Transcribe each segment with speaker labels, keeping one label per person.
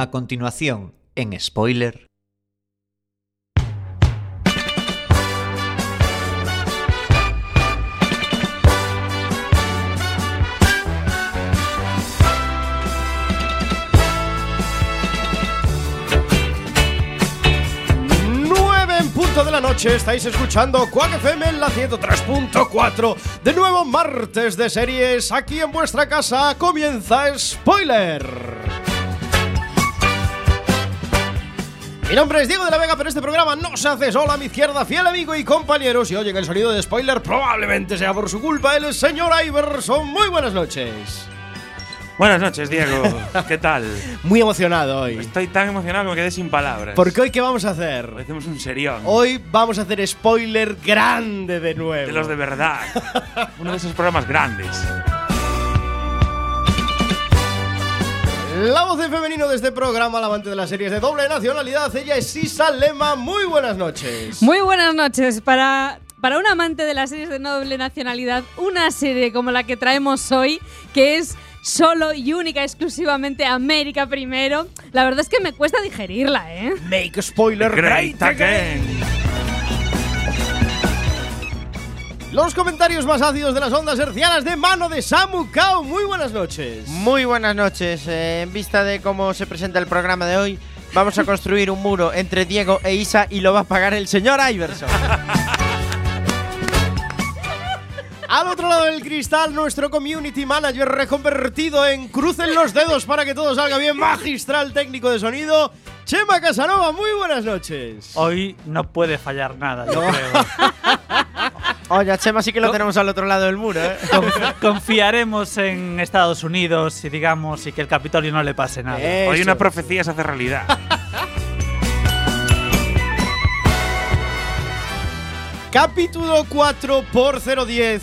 Speaker 1: A continuación, en spoiler.
Speaker 2: Nueve en punto de la noche, estáis escuchando Quack FM en la 103.4. De nuevo, martes de series, aquí en vuestra casa comienza Spoiler. Mi nombre es Diego de la Vega, pero este programa no se hace solo a mi izquierda, fiel amigo y compañero. Si oyen el sonido de spoiler, probablemente sea por su culpa el señor Iverson. Muy buenas noches.
Speaker 3: Buenas noches, Diego. ¿Qué tal?
Speaker 2: Muy emocionado hoy.
Speaker 3: Estoy tan emocionado que me quedé sin palabras.
Speaker 2: Porque hoy, ¿qué vamos a hacer?
Speaker 3: Hoy hacemos un serión.
Speaker 2: Hoy vamos a hacer spoiler grande de nuevo.
Speaker 3: De los de verdad. Uno de esos programas grandes.
Speaker 2: La voz en femenino de este programa, la amante de las series de doble nacionalidad, ella es Sisa Lema. Muy buenas noches.
Speaker 4: Muy buenas noches. Para, para un amante de las series de doble nacionalidad, una serie como la que traemos hoy, que es solo y única, exclusivamente América primero, la verdad es que me cuesta digerirla, ¿eh?
Speaker 2: Make spoiler
Speaker 3: Great
Speaker 2: great again. Los comentarios más ácidos de las ondas hercianas de mano de Samu Kao. Muy buenas noches.
Speaker 5: Muy buenas noches. Eh, en vista de cómo se presenta el programa de hoy, vamos a construir un muro entre Diego e Isa y lo va a pagar el señor Iverson.
Speaker 2: Al otro lado del cristal, nuestro community manager reconvertido en crucen los dedos para que todo salga bien, magistral técnico de sonido, Chema Casanova. Muy buenas noches.
Speaker 6: Hoy no puede fallar nada, yo creo.
Speaker 5: Oye, a Chema sí que lo tenemos al otro lado del muro, ¿eh?
Speaker 6: Confi- confiaremos en Estados Unidos y digamos y que el Capitolio no le pase nada.
Speaker 2: Eso.
Speaker 3: Hoy una profecía se hace realidad.
Speaker 2: Capítulo 4 por 010.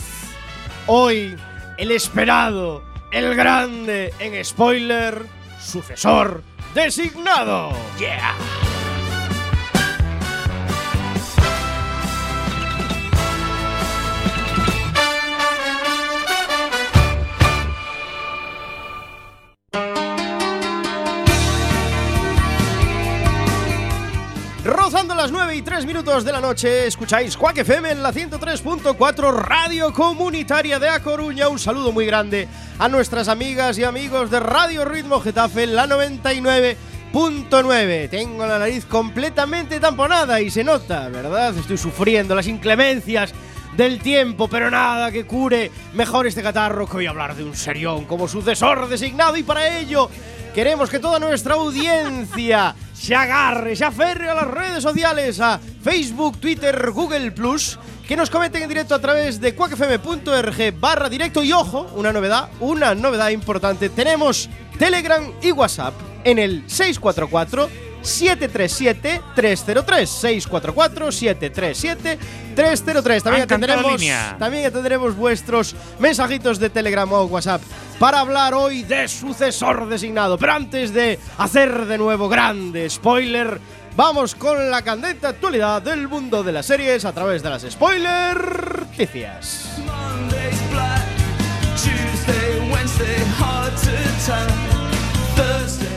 Speaker 2: Hoy, el esperado, el grande, en spoiler, sucesor designado.
Speaker 3: ¡Yeah!
Speaker 2: Las 9 y 3 minutos de la noche, escucháis Quack FM en la 103.4 Radio Comunitaria de A Coruña. Un saludo muy grande a nuestras amigas y amigos de Radio Ritmo Getafe la 99.9. Tengo la nariz completamente tamponada y se nota, ¿verdad? Estoy sufriendo las inclemencias del tiempo, pero nada que cure mejor este catarro que voy a hablar de un serión como sucesor designado y para ello queremos que toda nuestra audiencia se agarre, se aferre a las redes sociales, a Facebook, Twitter, Google Plus, que nos comenten en directo a través de cuacfm.org barra directo. Y ojo, una novedad, una novedad importante, tenemos Telegram y WhatsApp en el 644 737-303 644-737-303 También atenderemos, también atenderemos vuestros mensajitos de Telegram o WhatsApp para hablar hoy de sucesor designado. Pero antes de hacer de nuevo grande spoiler, vamos con la candente actualidad del mundo de las series a través de las spoiler noticias.
Speaker 7: Monday's black, Tuesday, Wednesday, hard to tell. Thursday,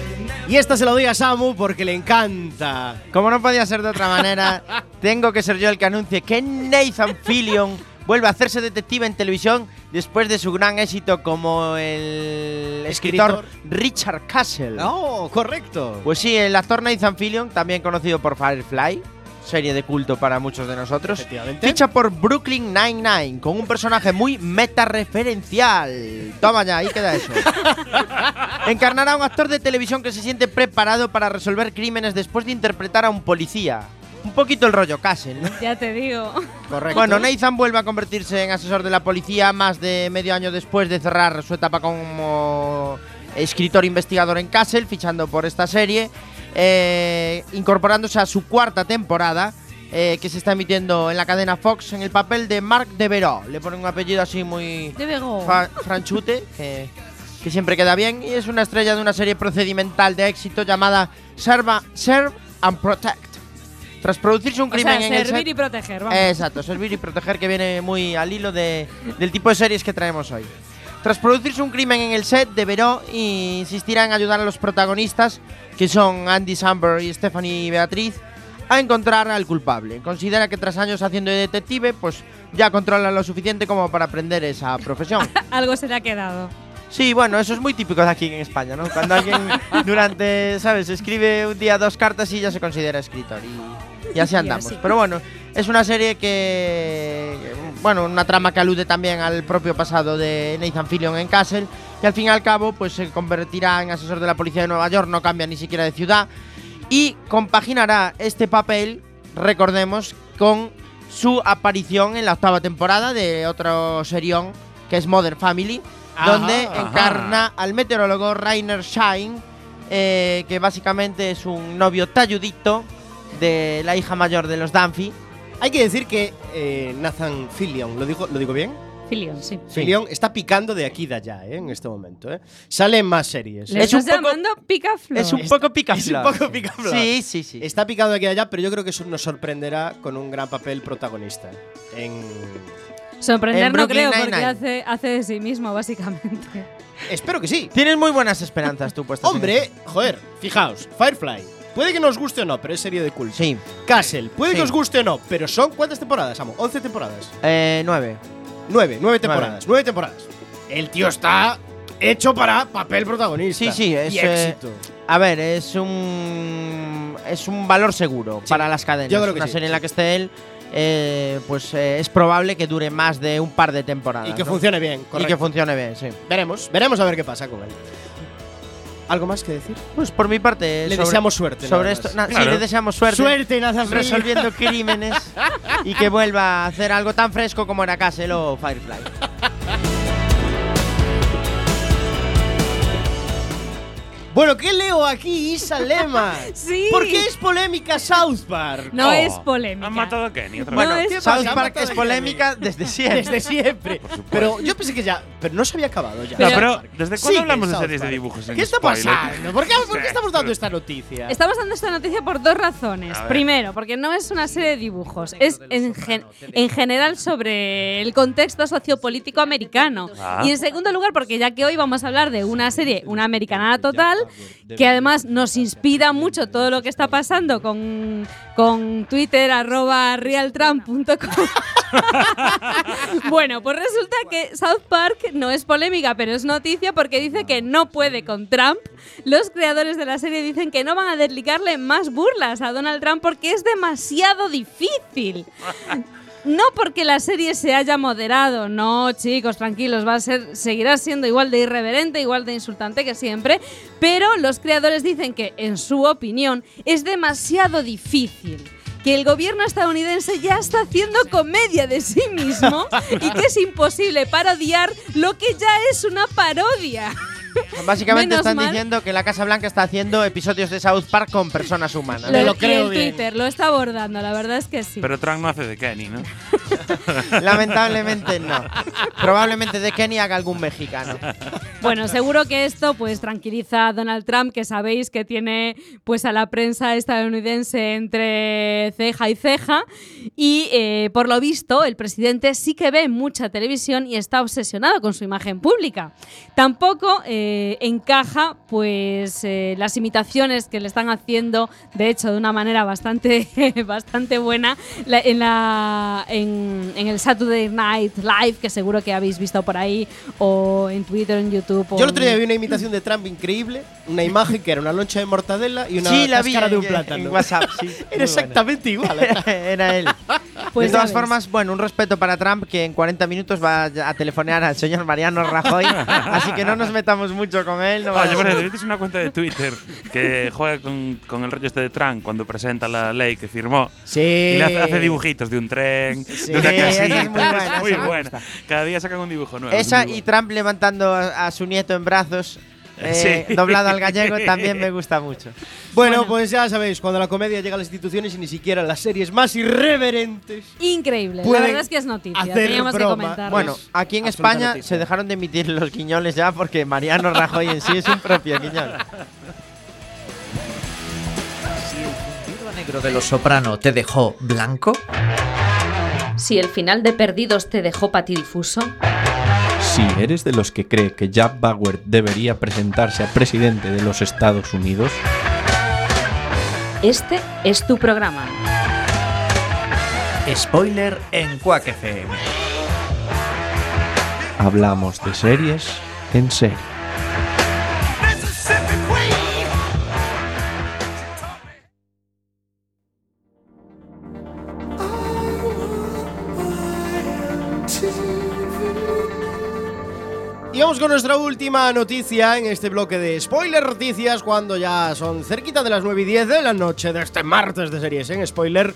Speaker 2: Y esta se lo doy a Samu porque le encanta.
Speaker 5: Como no podía ser de otra manera, tengo que ser yo el que anuncie que Nathan Fillion vuelve a hacerse detective en televisión después de su gran éxito como el escritor Richard Castle.
Speaker 2: Oh, correcto.
Speaker 5: Pues sí, el actor Nathan Fillion, también conocido por Firefly, serie de culto para muchos de nosotros,
Speaker 2: Efectivamente.
Speaker 5: ficha por Brooklyn Nine-Nine con un personaje muy meta-referencial. Toma ya, ahí queda eso. Encarnará a un actor de televisión que se siente preparado para resolver crímenes después de interpretar a un policía. Un poquito el rollo Castle, ¿no?
Speaker 4: Ya te digo.
Speaker 2: Correcto.
Speaker 5: Bueno, Nathan vuelve a convertirse en asesor de la policía más de medio año después de cerrar su etapa como escritor investigador en Castle, fichando por esta serie, eh, incorporándose a su cuarta temporada, eh, que se está emitiendo en la cadena Fox en el papel de Marc Devereux. Le ponen un apellido así muy franchute, que, que siempre queda bien, y es una estrella de una serie procedimental de éxito llamada Serva, Serve and Protect. Tras producirse un
Speaker 4: O
Speaker 5: crimen
Speaker 4: sea,
Speaker 5: en el
Speaker 4: servir
Speaker 5: set-
Speaker 4: y proteger, vamos.
Speaker 5: Exacto, servir y proteger que viene muy al hilo de- del tipo de series que traemos hoy. Tras producirse un crimen en el set, deberá insistirá en ayudar a los protagonistas, que son Andy Samberg y Stephanie Beatriz, a encontrar al culpable. Considera que tras años haciendo de detective, pues ya controla lo suficiente como para aprender esa profesión.
Speaker 4: Algo se le ha quedado.
Speaker 5: Sí, bueno, eso es muy típico de aquí en España, ¿no? Cuando alguien durante, ¿sabes? Escribe un día dos cartas y ya se considera escritor. Y, y así andamos. Pero bueno, es una serie que. Bueno, una trama que alude también al propio pasado de Nathan Fillion en Castle. Y al fin y al cabo, pues se convertirá en asesor de la policía de Nueva York, no cambia ni siquiera de ciudad. Y compaginará este papel, recordemos, con su aparición en la octava temporada de otro serión que es Modern Family,
Speaker 2: Ajá,
Speaker 5: donde
Speaker 3: ajá.
Speaker 5: encarna al meteorólogo Rainer Shine, eh, que básicamente es un novio talludito de la hija mayor de los Dunphy.
Speaker 2: Hay que decir que eh, Nathan Fillion, ¿lo digo, ¿lo digo bien?
Speaker 4: Filion, sí.
Speaker 2: Fillion está picando de aquí y de allá, ¿eh? En este momento, ¿eh? Sale en más series.
Speaker 4: ¿Le
Speaker 5: Es un
Speaker 4: estás
Speaker 5: poco-
Speaker 4: llamando picaflor?
Speaker 5: Es un poco picaflor.
Speaker 2: es un poco picaflor.
Speaker 5: Sí, sí, sí.
Speaker 2: Está picado de aquí y de allá, pero yo creo que eso nos sorprenderá con un gran papel protagonista. En...
Speaker 4: Sorprender
Speaker 5: En
Speaker 4: no creo, porque
Speaker 5: Nine-Nine.
Speaker 4: hace, hace de sí mismo, básicamente.
Speaker 2: Espero que sí.
Speaker 5: Tienes muy buenas esperanzas tú puestas. en
Speaker 2: Hombre, joder, fijaos, Firefly. Puede que nos guste o no, pero es serie de culto.
Speaker 5: Sí,
Speaker 2: Castle, puede
Speaker 5: Sí.
Speaker 2: que os guste o no, pero son ¿cuántas temporadas, amo? 11 temporadas.
Speaker 5: eh, nueve.
Speaker 2: Nueve, nueve temporadas, nueve temporadas. El tío está hecho para papel protagonista.
Speaker 5: Sí, sí, es,
Speaker 2: y
Speaker 5: eh,
Speaker 2: éxito.
Speaker 5: A ver, es un es un valor seguro para las cadenas.
Speaker 2: yo creo que
Speaker 5: Una
Speaker 2: sí,
Speaker 5: serie en la que esté él, eh, pues eh, es probable que dure más de un par de temporadas.
Speaker 2: Y que
Speaker 5: ¿no?
Speaker 2: funcione bien,
Speaker 5: Y
Speaker 2: correcto.
Speaker 5: que funcione bien, sí.
Speaker 2: veremos, veremos a ver qué pasa con él. ¿Algo más que decir?
Speaker 5: Pues por mi parte,
Speaker 2: Le
Speaker 5: sobre-
Speaker 2: deseamos suerte,
Speaker 5: Sobre esto, na- sí,
Speaker 3: Claro.
Speaker 5: le deseamos suerte.
Speaker 2: Suerte, Nathan
Speaker 5: resolviendo crímenes y que vuelva a hacer algo tan fresco como era Castle o Firefly.
Speaker 2: Bueno, ¿qué leo aquí, Isa Lema?
Speaker 4: Sí.
Speaker 2: ¿Por qué es polémica South Park?
Speaker 4: No
Speaker 3: Oh,
Speaker 4: es polémica.
Speaker 3: Han matado a Kenny otra
Speaker 4: No
Speaker 3: vez.
Speaker 4: es-
Speaker 2: ¿qué pasa?
Speaker 5: South
Speaker 2: ¿Han
Speaker 5: Park es
Speaker 2: a
Speaker 5: polémica desde siempre.
Speaker 2: Desde siempre. Pero yo pensé que ya. Pero no se había acabado ya.
Speaker 3: No,
Speaker 4: Pero-
Speaker 3: ¿desde cuándo hablamos de
Speaker 2: South
Speaker 3: series de dibujos en
Speaker 2: ¿Qué está
Speaker 3: spoiler?
Speaker 2: pasando? ¿Por qué, por qué
Speaker 3: Sí,
Speaker 2: estamos dando esta noticia?
Speaker 4: Estamos dando esta noticia por dos razones. Primero, porque no es una serie de dibujos, es en, gen- en general sobre el contexto sociopolítico americano.
Speaker 3: Ah.
Speaker 4: Y en segundo lugar, porque ya que hoy vamos a hablar de una serie, una americanada total, que además nos inspira mucho todo lo que está pasando con, con Twitter, arroba realtrump.com. bueno, pues resulta que South Park no es polémica, pero es noticia porque dice que no puede con Trump. Los creadores de la serie dicen que no van a dedicarle más burlas a Donald Trump porque es demasiado difícil. No porque la serie se haya moderado, no, chicos, tranquilos, va a ser, seguirá siendo igual de irreverente, igual de insultante que siempre, pero los creadores dicen que, en su opinión, es demasiado difícil. Que el gobierno estadounidense ya está haciendo comedia de sí mismo y que es imposible parodiar lo que ya es una parodia.
Speaker 5: Básicamente
Speaker 4: Menos
Speaker 5: están
Speaker 4: mal.
Speaker 5: diciendo que la Casa Blanca está haciendo episodios de South Park con personas humanas.
Speaker 2: Lo
Speaker 4: y
Speaker 2: creo
Speaker 4: el
Speaker 2: bien.
Speaker 4: Twitter lo está abordando, la verdad es que sí.
Speaker 3: Pero Trump no hace de Kenny, ¿no?
Speaker 5: Lamentablemente no. Probablemente de Kenny haga algún mexicano.
Speaker 4: Bueno, seguro que esto pues tranquiliza a Donald Trump, que sabéis que tiene pues a la prensa estadounidense entre ceja y ceja. Y eh, por lo visto, el presidente sí que ve mucha televisión y está obsesionado con su imagen pública. Tampoco eh, encaja pues eh, las imitaciones que le están haciendo, de hecho, de una manera bastante, bastante buena, la- en, la, en, en el Saturday Night Live, que seguro que habéis visto por ahí, o en Twitter, en YouTube. o
Speaker 2: Yo el otro día vi una imitación de Trump increíble, una imagen que era una loncha de mortadela y una
Speaker 5: sí, la vi
Speaker 2: de
Speaker 5: en,
Speaker 2: un plátano.
Speaker 5: en WhatsApp. Sí, muy
Speaker 2: Era
Speaker 5: buena.
Speaker 2: exactamente igual. ¿eh?
Speaker 5: Era él.
Speaker 4: Pues
Speaker 5: de todas
Speaker 4: ves.
Speaker 5: formas, bueno, un respeto para Trump que en 40 minutos va a telefonear al señor Mariano Rajoy. así que no nos metamos mucho con él. No
Speaker 3: Oye, cierto, ¿viste una cuenta de Twitter que juega con, con el rollo este de Trump cuando presenta la ley que firmó?
Speaker 2: Sí.
Speaker 3: Y le hace, hace dibujitos de un tren,
Speaker 2: Sí,
Speaker 3: de una
Speaker 5: esa es
Speaker 3: casita.
Speaker 5: muy buena,
Speaker 3: muy buena. Cada día sacan un dibujo nuevo.
Speaker 5: Esa
Speaker 3: es
Speaker 5: y
Speaker 3: bueno.
Speaker 5: Trump levantando a, a su nieto en brazos, eh,
Speaker 3: Sí.
Speaker 5: doblado al gallego, también me gusta mucho.
Speaker 2: Bueno, pues ya sabéis, cuando la comedia llega a las instituciones y ni siquiera las series más irreverentes.
Speaker 4: Increíble, la verdad es que es noticia,
Speaker 2: hacer
Speaker 4: teníamos que
Speaker 2: broma.
Speaker 4: comentarlo.
Speaker 5: Bueno, aquí en España
Speaker 2: noticia.
Speaker 5: se dejaron de emitir los guiñoles ya porque Mariano Rajoy en sí es un propio guiñol.
Speaker 1: Si el fundido negro de los soprano te dejó blanco,
Speaker 4: si el final de Perdidos te dejó patidifuso,
Speaker 8: Si eres de los que cree que Jack Bauer debería presentarse a presidente de los Estados Unidos,
Speaker 9: Este es tu programa.
Speaker 1: Spoiler en Quack FM.
Speaker 8: hablamos de series en serie.
Speaker 2: Vamos con nuestra última noticia en este bloque de spoiler noticias cuando ya son cerquita de las 9 y 10 de la noche de este martes de series en spoiler.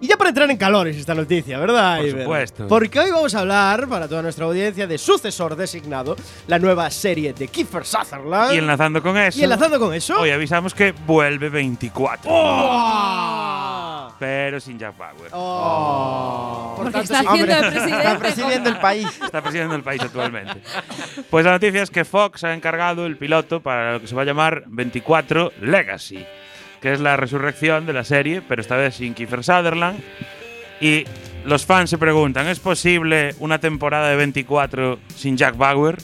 Speaker 2: Y ya para entrar en calores esta noticia, ¿verdad?
Speaker 3: Por supuesto.
Speaker 2: Porque hoy vamos a hablar, para toda nuestra audiencia, de Sucesor Designado, la nueva serie de Kiefer Sutherland.
Speaker 3: Y enlazando con eso.
Speaker 2: Y enlazando con eso.
Speaker 3: Hoy avisamos que vuelve 24.
Speaker 2: ¡Oh!
Speaker 3: Pero sin Jack Bauer.
Speaker 2: ¡Oh! Por
Speaker 4: Porque
Speaker 2: tanto,
Speaker 4: está haciendo
Speaker 5: Está
Speaker 4: presidente.
Speaker 5: presidiendo el país.
Speaker 3: Está presidiendo el país actualmente. Pues la noticia es que Fox ha encargado el piloto para lo que se va a llamar 24 Legacy, que es la resurrección de la serie, pero esta vez sin Kiefer Sutherland. Y los fans se preguntan, ¿es posible una temporada de 24 sin Jack Bauer?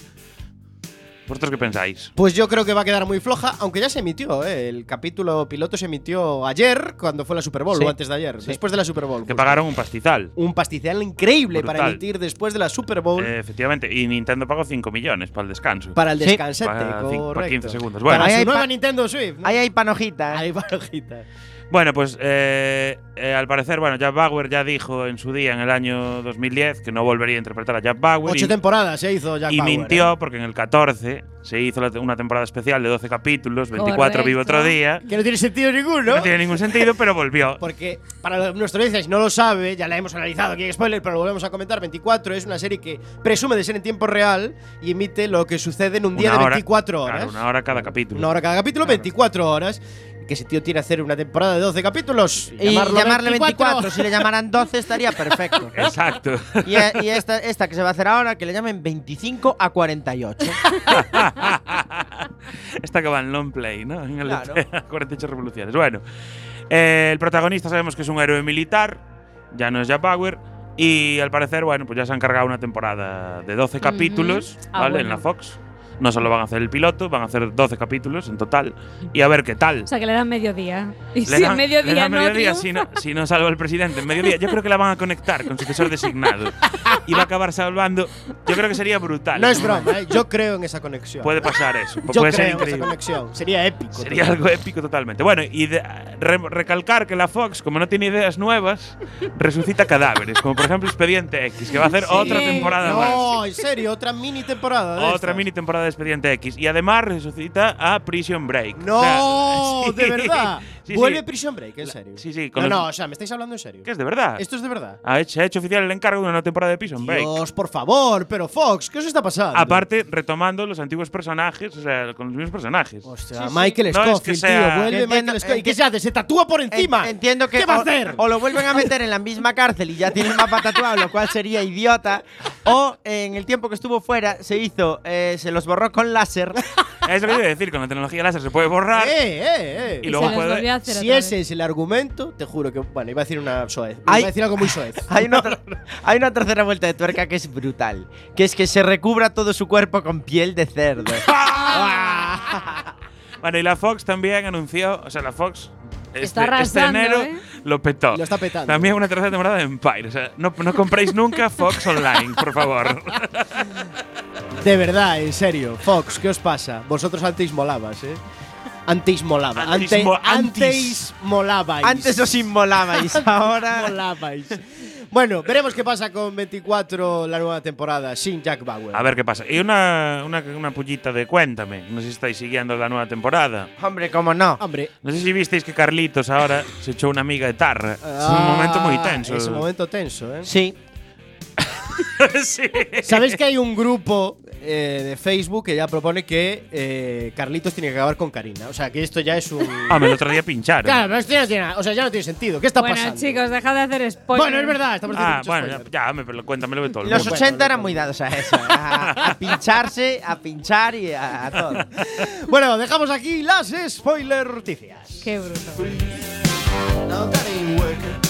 Speaker 3: ¿Vosotros qué pensáis?
Speaker 2: Pues yo creo que va a quedar muy floja, aunque ya se emitió, ¿eh? El capítulo piloto se emitió ayer, cuando fue la Super Bowl,
Speaker 5: Sí.
Speaker 2: o antes de ayer,
Speaker 5: Sí.
Speaker 2: después de la Super Bowl.
Speaker 3: Que
Speaker 2: justo.
Speaker 3: pagaron un pastizal.
Speaker 2: Un pastizal increíble para emitir después de la Super Bowl
Speaker 3: Eh, efectivamente, y Nintendo pagó 5 millones para el descanso.
Speaker 2: para el
Speaker 5: Sí.
Speaker 2: descansete,
Speaker 3: Para cinco-
Speaker 2: correcto.
Speaker 3: para 15 segundos. Bueno,
Speaker 2: para
Speaker 5: Ahí
Speaker 2: su
Speaker 5: hay
Speaker 2: nueva
Speaker 5: pa-
Speaker 2: Nintendo Swift. ¿no?
Speaker 5: Ahí hay panojita.
Speaker 2: Ahí va, ojita.
Speaker 3: Bueno, pues eh, eh, al parecer, bueno, Jack Bauer ya dijo en su día, en el año 2010, que no volvería a interpretar a Jack Bauer.
Speaker 2: Ocho
Speaker 3: y,
Speaker 2: temporadas se hizo Jack
Speaker 3: y
Speaker 2: Bauer,
Speaker 3: mintió
Speaker 2: ¿eh?
Speaker 3: porque en el 14 se hizo una temporada especial de 12 capítulos, 24 vivo otro día.
Speaker 2: Que no tiene sentido ninguno.
Speaker 3: No tiene ningún sentido, pero volvió.
Speaker 2: Porque para nuestra audiencia, si no lo sabe, ya la hemos analizado aquí en spoiler, pero lo volvemos a comentar. 24 es una serie que presume de ser en tiempo real y emite lo que sucede en un día de
Speaker 3: hora,
Speaker 2: 24 horas.
Speaker 3: Claro, una hora cada capítulo.
Speaker 2: Una hora cada capítulo, 24 horas. Que ese tío tiene que hacer una temporada de 12 capítulos.
Speaker 5: Y llamarle 24, si le llamaran 12 estaría perfecto.
Speaker 3: Exacto.
Speaker 5: Y, eh, y esta, esta que se va a hacer ahora, que le llamen 25 a 48.
Speaker 3: Esta que va en long play, ¿no? En el
Speaker 5: Claro.
Speaker 3: 48 revoluciones. Bueno, eh, el protagonista sabemos que es un héroe militar, ya no es Jack Bauer. Y al parecer, bueno, pues ya se han cargado una temporada de 12 capítulos,
Speaker 4: Ah,
Speaker 3: ¿vale?
Speaker 4: bueno.
Speaker 3: En la Fox. No solo van a hacer el piloto, van a hacer 12 capítulos en total. Y a ver qué tal.
Speaker 4: O sea, que le dan mediodía. Y
Speaker 3: Le
Speaker 4: si
Speaker 3: dan-
Speaker 4: en mediodía
Speaker 3: le dan
Speaker 4: no
Speaker 3: mediodía si, no, si no salva el presidente en mediodía. Yo creo que la van a conectar con sucesor designado. Y va a acabar salvando. Yo creo que sería brutal.
Speaker 2: No es broma, ¿eh? yo creo en esa conexión.
Speaker 3: Puede pasar eso.
Speaker 2: yo
Speaker 3: puede
Speaker 2: creo
Speaker 3: ser
Speaker 2: en esa
Speaker 3: increíble.
Speaker 2: conexión. Sería épico.
Speaker 3: Sería algo épico totalmente. Bueno, y de- re- recalcar que la Fox, como no tiene ideas nuevas, resucita cadáveres. Como por ejemplo Expediente X, que va a hacer otra temporada más.
Speaker 2: No, en serio, otra mini temporada. de
Speaker 3: Otra
Speaker 2: estas.
Speaker 3: mini temporada de Expediente X. Y además resucita a Prison Break.
Speaker 2: No,
Speaker 3: O sea,
Speaker 2: de verdad.
Speaker 3: Sí,
Speaker 2: Vuelve
Speaker 3: sí.
Speaker 2: Prison Break, en serio.
Speaker 3: Sí, sí. con
Speaker 2: No,
Speaker 3: los-
Speaker 2: no, o sea, me estáis hablando en serio.
Speaker 3: Que es de verdad.
Speaker 2: Esto es de verdad.
Speaker 3: Ha hecho, ha hecho oficial el encargo de una nueva temporada de Prison Break.
Speaker 2: Dios, por favor, pero Fox, ¿qué os está pasando?
Speaker 3: Aparte, retomando los antiguos personajes, o sea, con los mismos personajes.
Speaker 2: Hostia, Michael
Speaker 3: No es que
Speaker 2: Scofield,
Speaker 3: sea-
Speaker 2: tío, vuelve
Speaker 5: Entiendo-
Speaker 2: Michael Scofield. ¿Y qué se hace? ¿Se tatúa por encima?
Speaker 5: En- entiendo que
Speaker 2: ¿Qué va a
Speaker 5: o-
Speaker 2: hacer?
Speaker 5: O, lo vuelven a meter en la misma cárcel y ya tiene el mapa tatuado, lo cual sería idiota. O en el tiempo que estuvo fuera se hizo, eh, se los borró con láser.
Speaker 3: Es lo que iba a decir, con la tecnología láser se puede borrar.
Speaker 2: Eh, eh, eh.
Speaker 3: Y
Speaker 4: Y
Speaker 3: luego puede-
Speaker 4: hacer
Speaker 2: Si
Speaker 4: otra
Speaker 2: ese
Speaker 4: vez.
Speaker 2: es el argumento, te juro que. Bueno, iba a decir una soez. Iba a decir algo muy soez.
Speaker 5: Hay una, ter- hay una tercera vuelta de tuerca que es brutal, que es que se recubra todo su cuerpo con piel de cerdo.
Speaker 3: Bueno, y la Fox también anunció, o sea, la Fox este,
Speaker 4: Está
Speaker 3: este
Speaker 4: arrasando,
Speaker 3: enero
Speaker 4: ¿eh?
Speaker 3: lo petó.
Speaker 2: Lo está petando.
Speaker 3: También una tercera temporada de Empire. O sea, no, no compréis nunca Fox Online, por favor.
Speaker 2: De verdad, en serio. Fox, ¿qué os pasa? Vosotros antes molabas, ¿eh? Antes molaba.
Speaker 3: Antes
Speaker 2: Ante-
Speaker 3: mo-
Speaker 2: antes molabais.
Speaker 5: Antes os inmolabais, ahora.
Speaker 2: molabais. Bueno, veremos qué pasa con 24 la nueva temporada sin Jack Bauer.
Speaker 3: A ver qué pasa. Y una, una, una pullita de Cuéntame. No sé si estáis siguiendo la nueva temporada.
Speaker 5: Hombre, cómo no.
Speaker 2: Hombre,
Speaker 3: No sé si visteis que Carlitos ahora se echó una amiga de Tarra. es un
Speaker 2: ah,
Speaker 3: momento muy tenso.
Speaker 2: Es un momento tenso, ¿eh?
Speaker 5: Sí.
Speaker 3: sí.
Speaker 2: ¿Sabéis que hay un grupo eh, de Facebook que ya propone que eh, Carlitos tiene que acabar con Karina? O sea, que esto ya es un.
Speaker 3: Ah, me el otro día pincharon.
Speaker 2: Claro, pero esto ya no tiene nada. O sea, ya no tiene sentido. ¿Qué está
Speaker 4: Bueno,
Speaker 2: pasando?
Speaker 4: chicos, dejad de hacer spoilers.
Speaker 2: Bueno, es verdad, estamos diciendo
Speaker 3: Ah,
Speaker 2: mucho
Speaker 3: bueno, ya,
Speaker 2: spoiler.
Speaker 3: ya, me, pero cuéntamelo de todo el
Speaker 5: Los
Speaker 3: mundo.
Speaker 2: Bueno,
Speaker 5: 80
Speaker 2: bueno,
Speaker 5: eran muy dados a eso, a, a pincharse, a pinchar y a, a todo.
Speaker 2: Bueno, dejamos aquí las spoiler noticias.
Speaker 4: Qué bruto.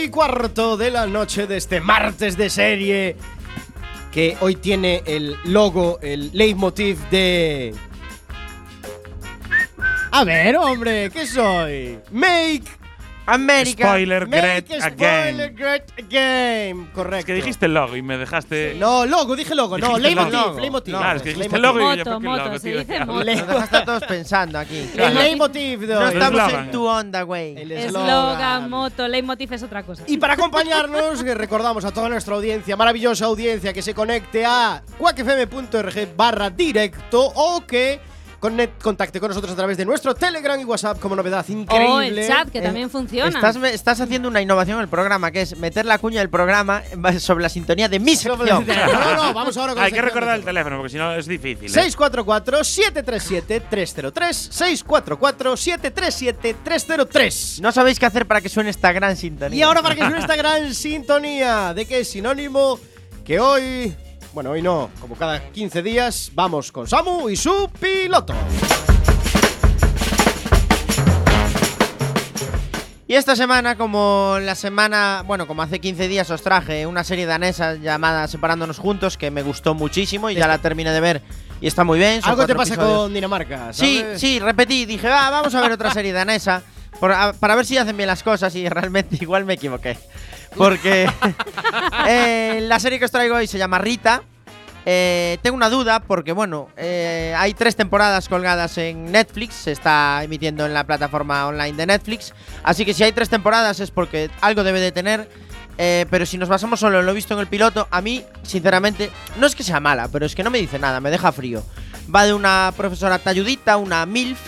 Speaker 2: 9 y cuarto de la noche de este martes de serie que hoy tiene el logo, el leitmotiv de... A ver, hombre, ¿qué soy? Make
Speaker 5: América.
Speaker 3: Spoiler great
Speaker 2: Make spoiler
Speaker 3: again.
Speaker 2: great again. Correcto.
Speaker 3: Es que dijiste logo y me dejaste.
Speaker 2: No, logo, dije logo. No, leitmotiv, leitmotiv.
Speaker 3: Claro, es que dijiste logo y yo
Speaker 4: Moto,
Speaker 3: ¿por qué
Speaker 4: moto,
Speaker 3: logo,
Speaker 4: se
Speaker 3: tío?
Speaker 4: dice moto.
Speaker 5: Nos dejaste a todos pensando aquí.
Speaker 2: El leitmotiv de
Speaker 5: No
Speaker 2: hoy.
Speaker 5: estamos
Speaker 3: eslogan.
Speaker 5: en tu onda, güey.
Speaker 2: El
Speaker 4: Eslogan, moto, leitmotiv es otra cosa.
Speaker 2: Y para acompañarnos, recordamos a toda nuestra audiencia, maravillosa audiencia, que se conecte a cuacfm.org barra directo o que contacte con nosotros a través de nuestro Telegram y WhatsApp como novedad increíble.
Speaker 4: O el chat, que
Speaker 5: Eh,
Speaker 4: también funciona.
Speaker 5: Estás, haciendo una innovación en el programa, que es meter la cuña del programa sobre la sintonía de mi sección.
Speaker 2: No, no, vamos ahora con
Speaker 3: Hay que recordar el teléfono porque si no es difícil. ¿eh?
Speaker 2: 644-737-303 644-737-303
Speaker 5: No sabéis qué hacer para que suene esta gran sintonía.
Speaker 2: Y ahora para que suene esta gran sintonía, ¿de qué es sinónimo? Que hoy, bueno, hoy no, como cada 15 días, vamos con Samu y su piloto.
Speaker 5: Y esta semana, como la semana, bueno, como hace 15 días os traje una serie danesa llamada Separándonos Juntos, que me gustó muchísimo y ya la terminé de ver y está muy bien.
Speaker 2: Algo te pasa
Speaker 5: episodios.
Speaker 2: con Dinamarca,
Speaker 5: Sí,
Speaker 2: ¿sabes?
Speaker 5: sí, repetí, dije, va, vamos a ver otra serie danesa por- a- para ver si hacen bien las cosas y realmente igual me equivoqué. Porque eh, la serie que os traigo hoy se llama Rita. Eh, tengo una duda porque, bueno, eh, hay tres temporadas colgadas en Netflix, se está emitiendo en la plataforma online de Netflix, así que si hay tres temporadas es porque algo debe de tener, pero si nos basamos solo en lo visto en el piloto, a mí, sinceramente, no es que sea mala, pero es que no me dice nada, me deja frío. Va de una profesora talludita, una MILF,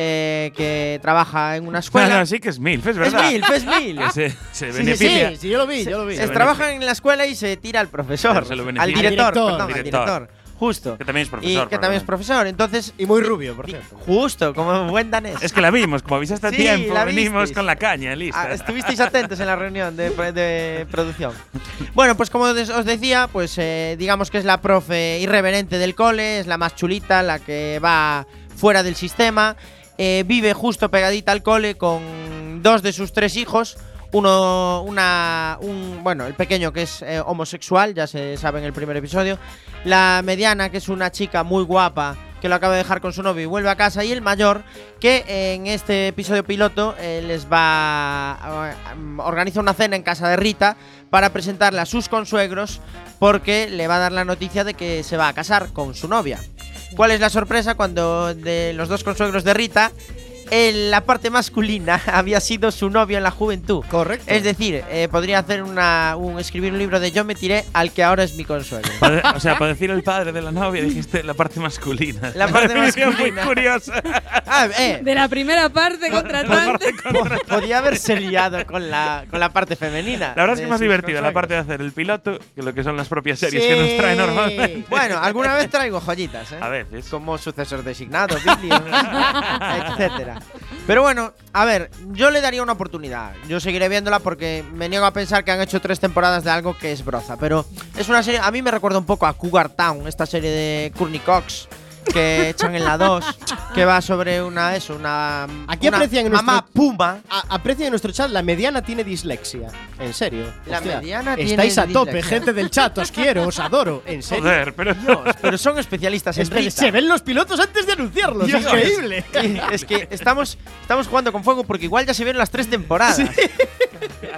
Speaker 5: eh, que trabaja en una
Speaker 3: No,
Speaker 5: escuela.
Speaker 3: no, sí que es MILF, es
Speaker 5: es
Speaker 3: verdad.
Speaker 5: MILF, es MILF.
Speaker 3: Se, se
Speaker 5: Sí, sí,
Speaker 3: beneficia.
Speaker 2: Sí, sí, yo lo vi, yo lo vi.
Speaker 5: Es- trabaja en la escuela y se tira al profesor,
Speaker 3: se lo
Speaker 5: al
Speaker 3: beneficia.
Speaker 5: director,
Speaker 2: Al director.
Speaker 5: perdón, al
Speaker 3: Director.
Speaker 5: director, justo.
Speaker 3: Que también es
Speaker 5: Y
Speaker 3: profesor.
Speaker 5: que también es profesor, entonces
Speaker 2: Y muy rubio, por
Speaker 5: y-
Speaker 2: cierto.
Speaker 5: justo, como buen danés.
Speaker 3: Es que la vimos, como avisaste a
Speaker 5: Sí,
Speaker 3: tiempo,
Speaker 5: la
Speaker 3: venimos con la caña, lista.
Speaker 5: Ah, estuvisteis atentos en la reunión de, de producción. Bueno, pues como os decía, pues eh, digamos que es la profe irreverente del cole, es la más chulita, la que va fuera del sistema, eh, vive justo pegadita al cole con dos de sus tres hijos. Uno, una, un, bueno, el pequeño que es eh, homosexual, ya se sabe en el primer episodio. La mediana, que es una chica muy guapa, que lo acaba de dejar con su novio y vuelve a casa. Y el mayor, que en este episodio piloto eh, les va. eh, organiza una cena en casa de Rita para presentarle a sus consuegros porque le va a dar la noticia de que se va a casar con su novia. ¿Cuál es la sorpresa cuando de los dos consuegros de Rita, en la parte masculina había sido su novio en la juventud?
Speaker 2: Correcto.
Speaker 5: Es decir, eh, podría hacer una, un, escribir un libro de Yo me tiré al que ahora es mi consuegro.
Speaker 3: Pode- O sea, para decir el padre de la novia dijiste la parte masculina.
Speaker 5: La parte masculina.
Speaker 3: muy curiosa.
Speaker 5: Ah, eh,
Speaker 4: De la primera parte, contratante.
Speaker 5: po- podía haberse liado con la, con la parte femenina.
Speaker 3: La verdad es que es más divertida la parte de hacer el piloto que lo que son las propias series
Speaker 2: Sí.
Speaker 3: que nos trae normalmente.
Speaker 5: Bueno, alguna vez traigo joyitas, ¿eh?
Speaker 3: A veces.
Speaker 5: Como sucesor designado, etcétera. Pero bueno, a ver, yo le daría una oportunidad. Yo seguiré viéndola porque me niego a pensar que han hecho tres temporadas de algo que es broza. Pero es una serie, a mí me recuerda un poco a Cougar Town, esta serie de Courtney Cox que echan en la 2, que va sobre una eso, una
Speaker 2: Aquí
Speaker 5: una
Speaker 2: aprecian en
Speaker 5: mamá
Speaker 2: nuestro-
Speaker 5: puma.
Speaker 2: A- aprecia en nuestro chat, la mediana tiene dislexia. En serio.
Speaker 5: La mediana tiene
Speaker 2: Estáis a tope,
Speaker 5: dislexia.
Speaker 2: gente del chat. Os quiero, os adoro. En serio.
Speaker 3: Joder, pero
Speaker 5: Dios, pero son especialistas en Rita.
Speaker 2: se ven los pilotos antes de anunciarlos.
Speaker 5: Dios.
Speaker 2: Increíble.
Speaker 5: Sí, es que estamos, estamos jugando con fuego porque igual ya se vieron las tres temporadas.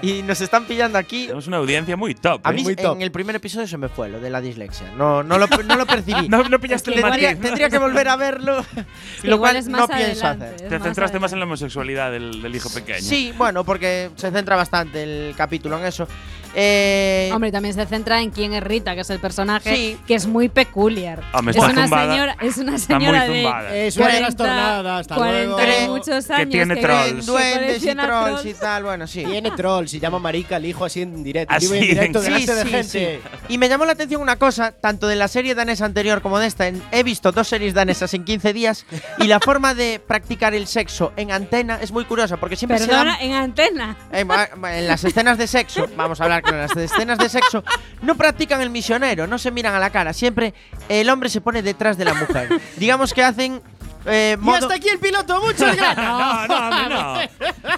Speaker 5: Y nos están pillando aquí.
Speaker 3: tenemos una audiencia muy top.
Speaker 5: A
Speaker 3: ¿eh?
Speaker 5: mí
Speaker 2: Muy top.
Speaker 5: en el primer episodio se me fue lo de la dislexia. No, no, lo, no lo percibí.
Speaker 3: no, no pillaste el
Speaker 5: tendría,
Speaker 3: matiz.
Speaker 5: Tendría que volver a verlo.
Speaker 4: Sí,
Speaker 5: lo cual
Speaker 4: es
Speaker 5: no
Speaker 4: más
Speaker 5: pienso hacer.
Speaker 3: Te centraste más en la homosexualidad del, del hijo pequeño.
Speaker 5: Sí, bueno, porque se centra bastante el capítulo en eso. Eh,
Speaker 4: Hombre, también se centra en quién es Rita, que es el personaje
Speaker 5: Sí.
Speaker 4: que es muy peculiar.
Speaker 3: Hombre,
Speaker 4: es,
Speaker 3: está
Speaker 4: una señora, es una señora de
Speaker 2: Es una de
Speaker 4: 40,
Speaker 2: las tornadas, hasta
Speaker 4: 40 y
Speaker 5: luego.
Speaker 4: muchos
Speaker 3: Que
Speaker 4: años
Speaker 3: tiene
Speaker 4: que,
Speaker 3: trolls.
Speaker 4: que
Speaker 5: duendes y trolls y tal, bueno, sí.
Speaker 2: Tiene troll, se llama Marica, el hijo así en directo.
Speaker 3: Así,
Speaker 2: en directo
Speaker 3: sí,
Speaker 2: delante de
Speaker 5: sí,
Speaker 2: gente.
Speaker 5: Y me llamó la atención una cosa, tanto de la serie danesa anterior como de esta. en- he visto dos series danesas en 15 días y la forma de practicar el sexo en antena es muy curiosa porque siempre
Speaker 4: Perdona,
Speaker 5: se
Speaker 4: en antena.
Speaker 5: dan. ma- en las escenas de sexo, vamos a hablar con las escenas de sexo, no practican el misionero, no se miran a la cara. Siempre el hombre se pone detrás de la mujer. Digamos que hacen. eh,
Speaker 2: Y
Speaker 5: modo-
Speaker 2: hasta aquí el piloto, muchas gracias.
Speaker 3: No, no, no.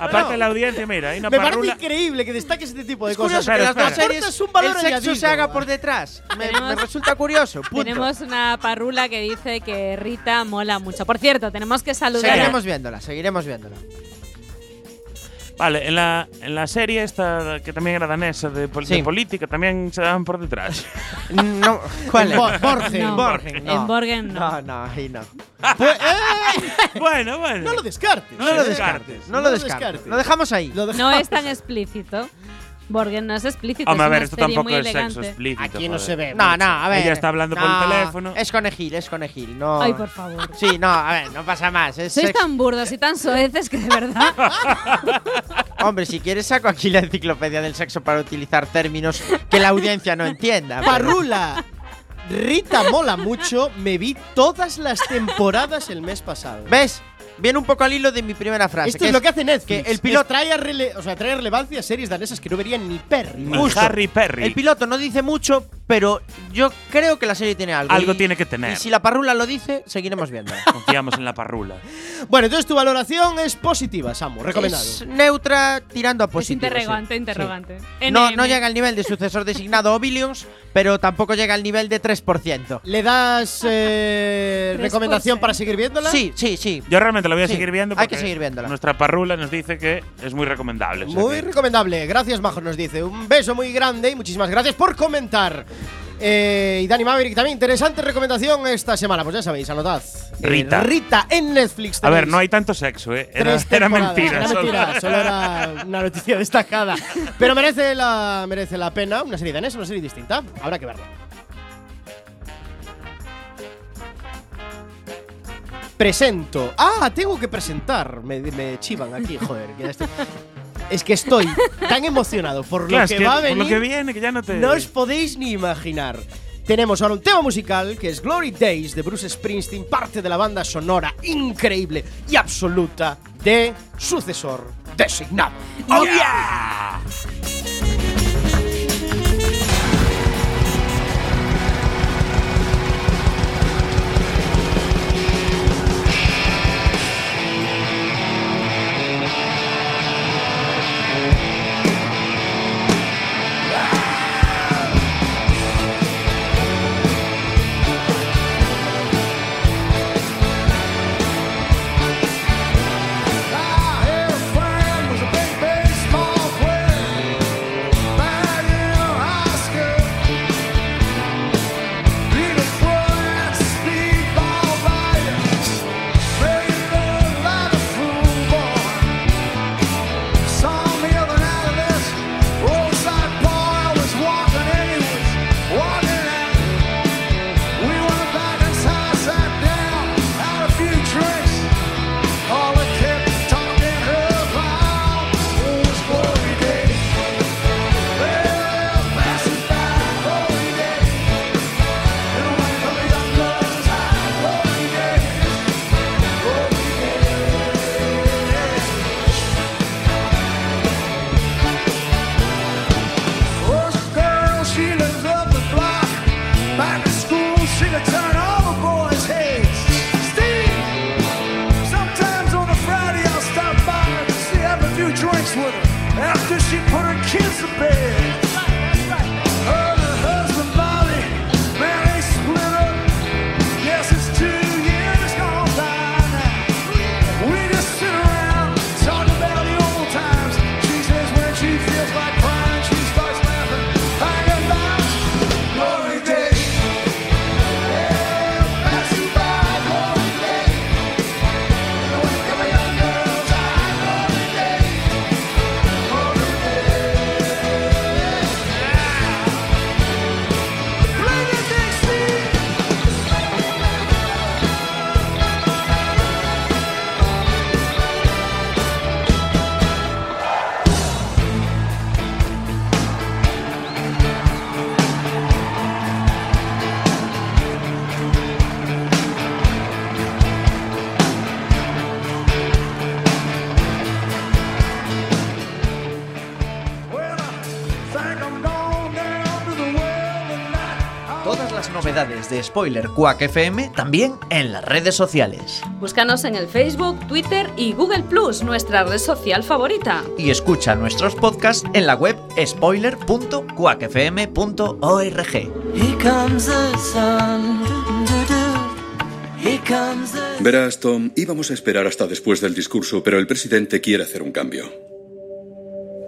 Speaker 3: Aparte de la audiencia, mira, hay una
Speaker 2: Me parece
Speaker 3: parrula.
Speaker 2: increíble que destaques este tipo de
Speaker 5: Es
Speaker 2: cosas.
Speaker 3: Espera,
Speaker 5: las dos series
Speaker 2: un valor
Speaker 5: el sexo
Speaker 2: añadido.
Speaker 5: se haga por detrás. Me, me resulta curioso. Punto.
Speaker 4: Tenemos una parrula que dice que Rita mola mucho. Por cierto, tenemos que saludar a,
Speaker 5: Seguiremos viéndola, seguiremos viéndola.
Speaker 3: Vale, en la, en la serie esta, que también era danesa, de, pol-
Speaker 5: Sí.
Speaker 3: de política, también se daban por detrás.
Speaker 5: No, ¿Cuál
Speaker 2: En Bo-? Borgen.
Speaker 4: No.
Speaker 5: Borgen, no.
Speaker 4: En Borgen no.
Speaker 5: No, no, ahí no.
Speaker 2: Pues, eh,
Speaker 3: bueno, bueno.
Speaker 2: no lo descartes.
Speaker 5: No lo descartes. No lo descartes.
Speaker 2: descartes.
Speaker 5: Lo dejamos ahí.
Speaker 2: Lo
Speaker 4: No
Speaker 2: dejamos.
Speaker 4: es tan explícito. Borgen no es explícito.
Speaker 3: Hombre, a ver, esto tampoco es sexo explícito.
Speaker 2: Aquí no
Speaker 3: joder.
Speaker 2: se ve.
Speaker 5: No, no, a ver.
Speaker 3: Ella está hablando por el teléfono.
Speaker 5: Es conejil, es conejil. No.
Speaker 4: Ay, por favor.
Speaker 5: Sí, no, a ver, no pasa más. Es
Speaker 4: Sois tan burdos y tan soeces que de verdad.
Speaker 5: Hombre, si quieres saco aquí la enciclopedia del sexo para utilizar términos que la audiencia no entienda. pero-
Speaker 2: Parrula. Rita mola mucho. Me vi todas las temporadas el mes pasado.
Speaker 5: ¿Ves? Viene un poco al hilo de mi primera frase.
Speaker 2: Esto es lo que hace Netflix.
Speaker 5: que el piloto-
Speaker 2: Es trae, a rele- o sea, trae relevancia a series danesas que no verían ni
Speaker 5: Justo.
Speaker 3: Harry Perry.
Speaker 5: El piloto no dice mucho, pero yo creo que la serie tiene algo.
Speaker 3: Algo
Speaker 5: Y-
Speaker 3: tiene que tener.
Speaker 5: Y si la parrula lo dice, seguiremos viendo.
Speaker 3: Confiamos en la parrula.
Speaker 2: Bueno, entonces tu valoración es positiva, Samu. Recomendado.
Speaker 5: Es neutra tirando a
Speaker 4: es
Speaker 5: positivo.
Speaker 4: interrogante,
Speaker 5: sí.
Speaker 4: interrogante.
Speaker 5: Sí. No, no llega al nivel de sucesor designado o Billions, pero tampoco llega al nivel de 3%.
Speaker 2: ¿Le das eh, recomendación para seguir viéndola?
Speaker 5: Sí, sí, sí.
Speaker 3: Yo realmente la voy a
Speaker 5: Sí,
Speaker 3: seguir viendo
Speaker 5: hay que
Speaker 3: porque
Speaker 5: seguir viéndola.
Speaker 3: Nuestra parrula nos dice que es muy recomendable.
Speaker 2: Muy recomendable. Gracias, Majo, nos dice. Un beso muy grande y muchísimas gracias por comentar. Eh, y Dani Maverick, también interesante recomendación esta semana. Pues ya sabéis, anotad. Eh,
Speaker 3: Rita.
Speaker 2: Rita en Netflix.
Speaker 3: A ver, no hay tanto sexo, ¿eh? Era, era mentira.
Speaker 2: Era
Speaker 3: solo.
Speaker 2: mentira, solo era una noticia destacada. Pero merece la, merece la pena. Una serie danesa, una serie distinta. Habrá que verla. Presento. Ah, tengo que presentar. Me, me chivan aquí, joder. que ya estoy- Es que estoy tan emocionado por
Speaker 3: Claro,
Speaker 2: lo
Speaker 3: es
Speaker 2: que,
Speaker 3: que
Speaker 2: va a
Speaker 3: por
Speaker 2: venir.
Speaker 3: lo que viene, que ya no te.
Speaker 2: No os podéis ni imaginar. Tenemos ahora un tema musical que es Glory Days de Bruce Springsteen, parte de la banda sonora increíble y absoluta de Sucesor Designado. ¡Oh, yeah!
Speaker 1: Novedades de Spoiler Quack FM también en las redes sociales.
Speaker 9: Búscanos en el Facebook, Twitter y Google Plus, nuestra red social favorita.
Speaker 1: Y escucha nuestros podcasts en la web spoiler.quackfm.org.
Speaker 7: Here comes the sun. Do-do-do. Here comes the
Speaker 10: Verás, Tom, íbamos a esperar hasta después del discurso, pero el presidente quiere hacer un cambio.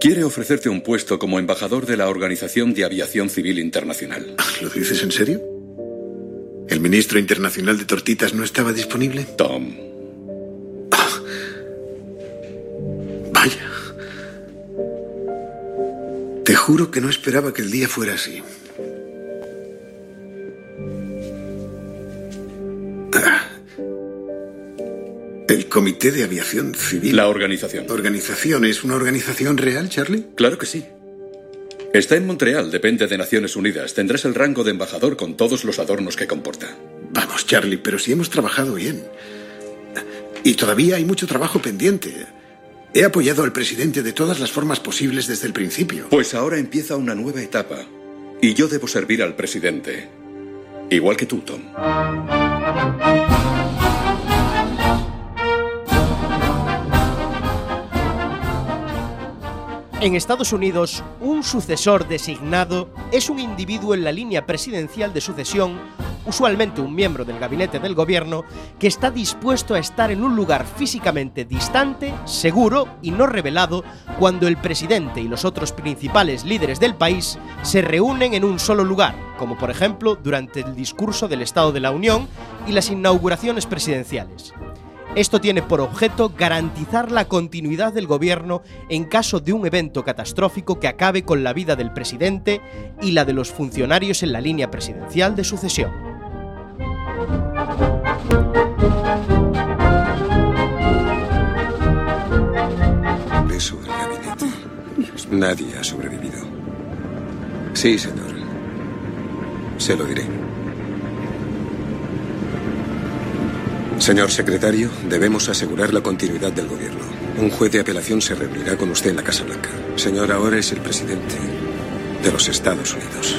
Speaker 10: Quiere ofrecerte un puesto como embajador de la Organización de Aviación Civil Internacional.
Speaker 11: ¿Lo dices en serio? ¿El ministro internacional de tortitas no estaba disponible?
Speaker 10: Tom,
Speaker 11: Vaya. Te juro que no esperaba que el día fuera así. Ah. El Comité de Aviación Civil.
Speaker 10: La organización.
Speaker 11: ¿Organización es una organización real, Charlie?
Speaker 10: Claro que sí. Está en Montreal, depende de Naciones Unidas. Tendrás el rango de embajador con todos los adornos que comporta.
Speaker 11: Vamos, Charlie, pero si hemos trabajado bien. Y todavía hay mucho trabajo pendiente. He apoyado al presidente de todas las formas posibles desde el principio.
Speaker 10: Pues ahora empieza una nueva etapa. Y yo debo servir al presidente. Igual que tú, Tom.
Speaker 2: En Estados Unidos, un sucesor designado es un individuo en la línea presidencial de sucesión, usualmente un miembro del gabinete del gobierno, que está dispuesto a estar en un lugar físicamente distante, seguro y no revelado cuando el presidente y los otros principales líderes del país se reúnen en un solo lugar, como por ejemplo durante el discurso del Estado de la Unión y las inauguraciones presidenciales. Esto tiene por objeto garantizar la continuidad del gobierno en caso de un evento catastrófico que acabe con la vida del presidente y la de los funcionarios en la línea presidencial de sucesión.
Speaker 11: Eso del gabinete. Nadie ha sobrevivido. Sí, señor. Se lo diré. Señor secretario, debemos asegurar la continuidad del gobierno. Un juez de apelación se reunirá con usted en la Casa Blanca. Señor, ahora es el presidente de los Estados Unidos.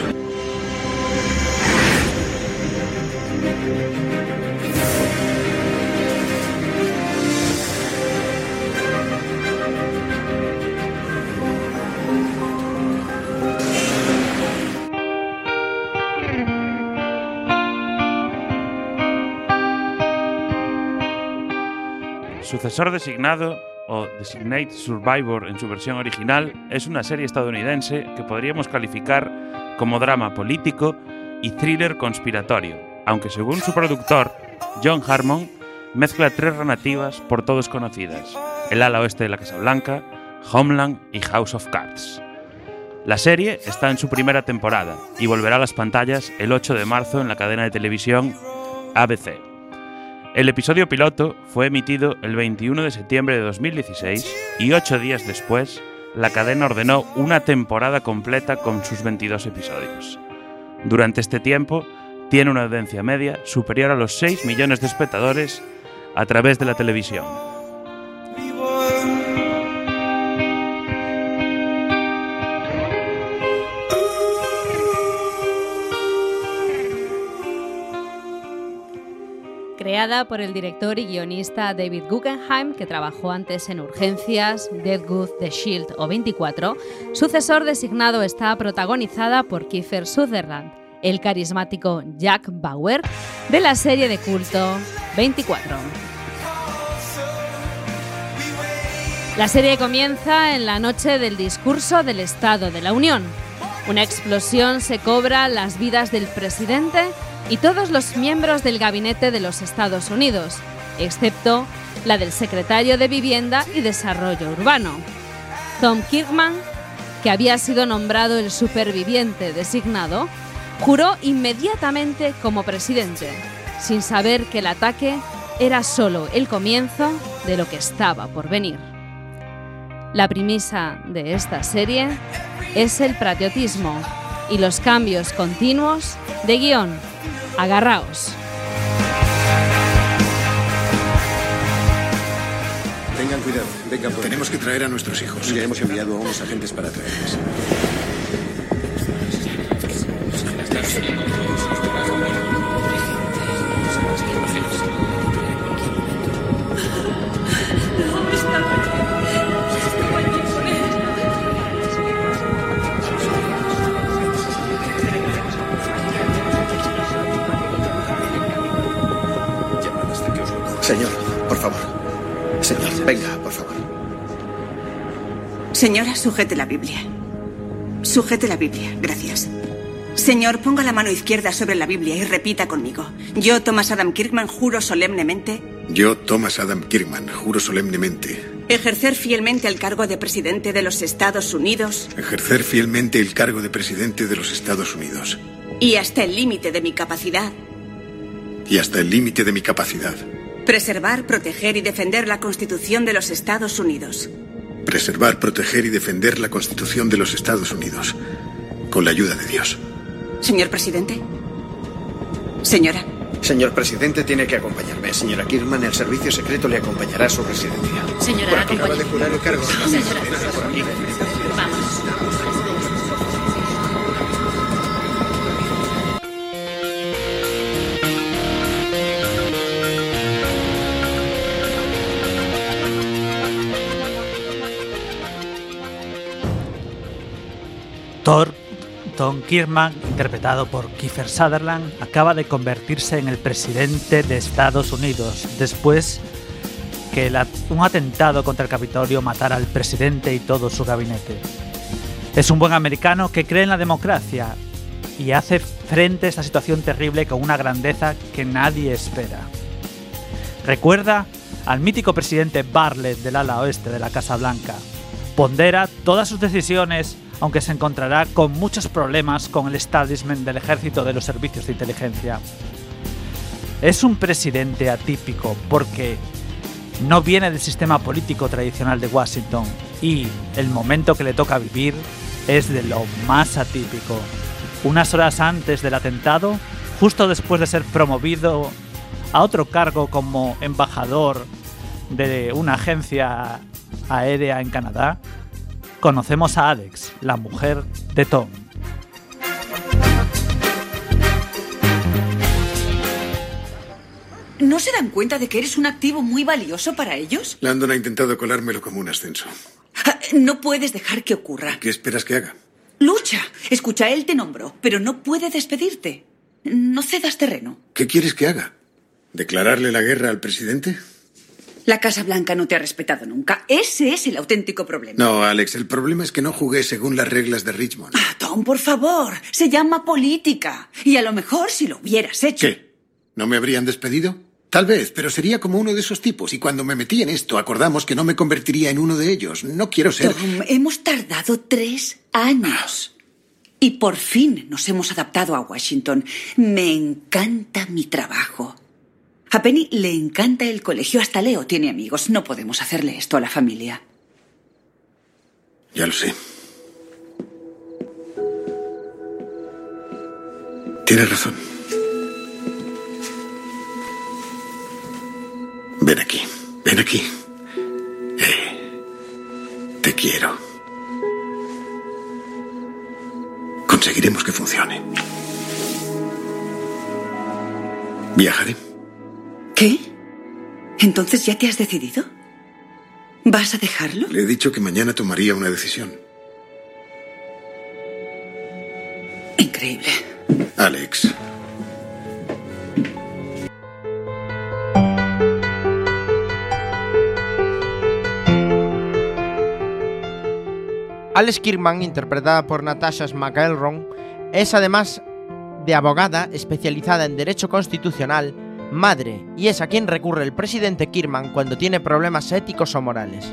Speaker 3: Sucesor designado, o Designate Survivor en su versión original, es una serie estadounidense que podríamos calificar como drama político y thriller conspiratorio, aunque según su productor, John Harmon, mezcla tres narrativas por todos conocidas, el ala oeste de la Casa Blanca, Homeland y House of Cards. La serie está en su primera temporada y volverá a las pantallas el 8 de marzo en la cadena de televisión ABC. El episodio piloto fue emitido el 21 de septiembre de 2016 y ocho días después, la cadena ordenó una temporada completa con sus 22 episodios. Durante este tiempo, tiene una audiencia media superior a los 6 millones de espectadores a través de la televisión.
Speaker 4: Creada por el director y guionista David Guggenheim, que trabajó antes en Urgencias, Deadwood, The Shield o 24, Sucesor designado está protagonizada por Kiefer Sutherland, el carismático Jack Bauer de la serie de culto 24. La serie comienza en la noche del discurso del Estado de la Unión. Una explosión se cobra las vidas del presidente y todos los miembros del gabinete de los Estados Unidos, excepto la del secretario de Vivienda y Desarrollo Urbano. Tom Kirkman, que había sido nombrado el superviviente designado, juró inmediatamente como presidente, sin saber que el ataque era solo el comienzo de lo que estaba por venir. La premisa de esta serie es el patriotismo y los cambios continuos de guion. Agarraos.
Speaker 11: Tengan cuidado, vengan por Tenemos que traer a nuestros hijos. Ya hemos enviado a unos agentes para traerles.
Speaker 12: Venga, por favor.
Speaker 13: Señora, sujete la Biblia. Sujete la Biblia, gracias. Señor, ponga la mano izquierda sobre la Biblia y repita conmigo. Yo, Thomas Adam Kirkman, juro solemnemente
Speaker 11: Yo, Thomas Adam Kirkman, juro solemnemente
Speaker 13: ejercer fielmente el cargo de presidente de los Estados Unidos
Speaker 11: ejercer fielmente el cargo de presidente de los Estados Unidos
Speaker 13: y hasta el límite de mi capacidad
Speaker 11: y hasta el límite de mi capacidad
Speaker 13: preservar, proteger y defender la Constitución de los Estados Unidos.
Speaker 11: preservar, proteger y defender la Constitución de los Estados Unidos con la ayuda de Dios.
Speaker 13: Señor presidente. Señora.
Speaker 12: Señor presidente, tiene que acompañarme. Señora Kirman, el servicio secreto le acompañará a su residencia.
Speaker 14: Señora,
Speaker 12: Acaba de jurar el cargo.
Speaker 14: Señora.
Speaker 6: Thor, Tom Kirkman, interpretado por Kiefer Sutherland, acaba de convertirse en el presidente de Estados Unidos después que un atentado contra el Capitolio matara al presidente y todo su gabinete. Es un buen americano que cree en la democracia y hace frente a esta situación terrible con una grandeza que nadie espera. Recuerda al mítico presidente Bartlett del ala oeste de la Casa Blanca. Pondera todas sus decisiones, aunque se encontrará con muchos problemas con el establishment del ejército de los servicios de inteligencia. Es un presidente atípico porque no viene del sistema político tradicional de Washington y el momento que le toca vivir es de lo más atípico. Unas horas antes del atentado, justo después de ser promovido a otro cargo como embajador de una agencia aérea en Canadá, conocemos a Alex, la mujer de Tom.
Speaker 13: ¿No se dan cuenta de que eres un activo muy valioso para ellos?
Speaker 11: Landon ha intentado colármelo como un ascenso.
Speaker 13: Ah, No puedes dejar que ocurra.
Speaker 11: ¿Qué esperas que haga?
Speaker 13: Lucha. Escucha, él te nombró, pero no puede despedirte. No cedas terreno.
Speaker 11: ¿Qué quieres que haga? ¿Declararle la guerra al presidente?
Speaker 13: La Casa Blanca no te ha respetado nunca. Ese es el auténtico problema.
Speaker 11: No, Alex, el problema es que no jugué según las reglas de Richmond.
Speaker 13: Tom, por favor. Se llama política. Y a lo mejor si lo hubieras hecho.
Speaker 11: ¿Qué? ¿No me habrían despedido? Tal vez, pero sería como uno de esos tipos. Y cuando me metí en esto, acordamos que no me convertiría en uno de ellos. No quiero ser.
Speaker 13: Tom, hemos tardado tres años. Y por fin nos hemos adaptado a Washington. Me encanta mi trabajo. A Penny le encanta el colegio. Hasta Leo tiene amigos. No podemos hacerle esto a la familia.
Speaker 11: Ya lo sé. Tienes razón. Ven aquí, ven aquí. Eh, te quiero. Conseguiremos que funcione. Viajaré.
Speaker 13: ¿Qué? ¿Entonces ya te has decidido? ¿Vas a dejarlo?
Speaker 11: Le he dicho que mañana tomaría una decisión.
Speaker 13: Increíble.
Speaker 11: Alex,
Speaker 5: Alice Kirkman, interpretada por Natasha McElron, es además de abogada especializada en derecho constitucional, madre, y es a quien recurre el presidente Kirkman cuando tiene problemas éticos o morales.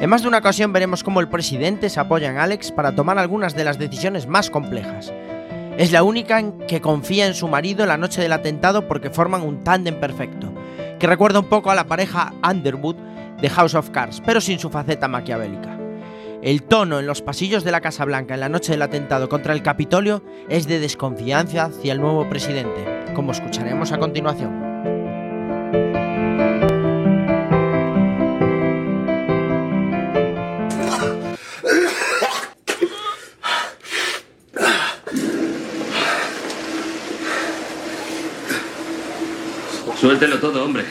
Speaker 5: En más de una ocasión veremos cómo el presidente se apoya en Alex para tomar algunas de las decisiones más complejas. Es la única en que confía en su marido la noche del atentado porque forman un tándem perfecto, que recuerda un poco a la pareja Underwood de House of Cards, pero sin su faceta maquiavélica. El tono en los pasillos de la Casa Blanca en la noche del atentado contra el Capitolio es de desconfianza hacia el nuevo presidente, como escucharemos a continuación.
Speaker 14: Suéltelo todo, hombre.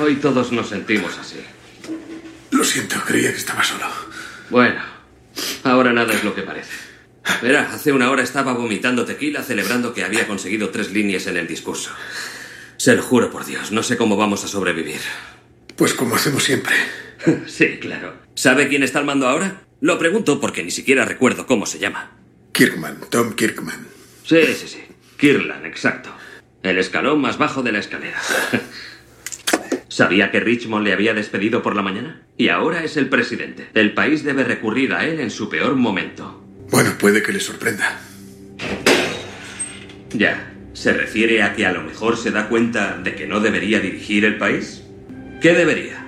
Speaker 14: Hoy todos nos sentimos así.
Speaker 11: Lo siento, creía que estaba solo.
Speaker 14: Bueno, ahora nada es lo que parece. Verá, hace una hora estaba vomitando tequila celebrando que había conseguido tres líneas en el discurso. Se lo juro por Dios, no sé cómo vamos a sobrevivir.
Speaker 11: Pues como hacemos siempre.
Speaker 14: Sí, claro. ¿Sabe quién está al mando ahora? Lo pregunto porque ni siquiera recuerdo cómo se llama.
Speaker 11: Kirkman, Tom Kirkman.
Speaker 14: Sí, sí, sí. Kirlan, exacto. El escalón más bajo de la escalera. ¿Sabía que Richmond le había despedido por la mañana? Y ahora es el presidente. El país debe recurrir a él en su peor momento.
Speaker 11: Bueno, puede que le sorprenda.
Speaker 14: Ya. ¿Se refiere a que a lo mejor se da cuenta de que no debería dirigir el país? ¿Qué debería?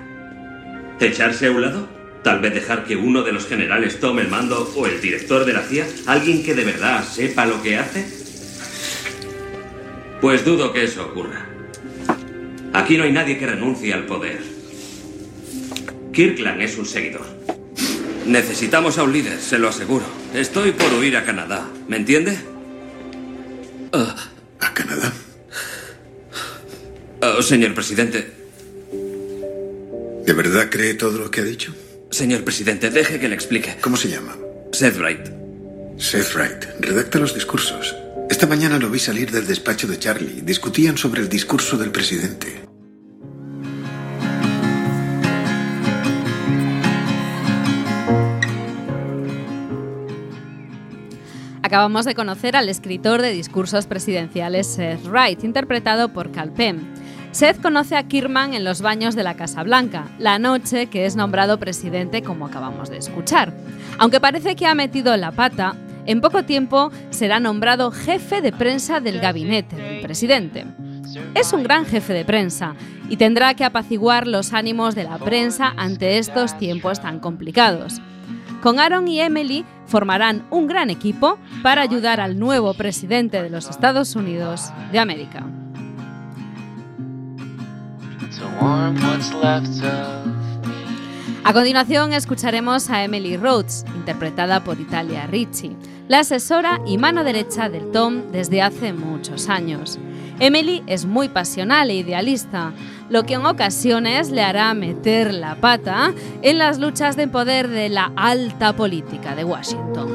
Speaker 14: ¿Echarse a un lado? ¿Tal vez dejar que uno de los generales tome el mando o el director de la CIA? ¿Alguien que de verdad sepa lo que hace? Pues dudo que eso ocurra. Aquí no hay nadie que renuncie al poder. Kirkland es un seguidor. Necesitamos a un líder, se lo aseguro. Estoy por huir a Canadá. ¿Me entiende?
Speaker 11: ¿A Canadá?
Speaker 14: Oh, señor presidente.
Speaker 11: ¿De verdad cree todo lo que ha dicho?
Speaker 14: Señor presidente, deje que le explique.
Speaker 11: ¿Cómo se llama?
Speaker 14: Seth Wright.
Speaker 11: Seth Wright. Redacta los discursos. Esta mañana lo vi salir del despacho de Charlie. Discutían sobre el discurso del presidente.
Speaker 4: Acabamos de conocer al escritor de discursos presidenciales Seth Wright, interpretado por Cal Penn. Seth conoce a Kirman en los baños de la Casa Blanca, la noche que es nombrado presidente como acabamos de escuchar. Aunque parece que ha metido la pata, en poco tiempo será nombrado jefe de prensa del gabinete del presidente. Es un gran jefe de prensa y tendrá que apaciguar los ánimos de la prensa ante estos tiempos tan complicados. Con Aaron y Emily formarán un gran equipo para ayudar al nuevo presidente de los Estados Unidos de América. A continuación escucharemos a Emily Rhodes, interpretada por Italia Ricci, la asesora y mano derecha del Tom desde hace muchos años. Emily es muy pasional e idealista, lo que en ocasiones le hará meter la pata en las luchas de poder de la alta política de Washington.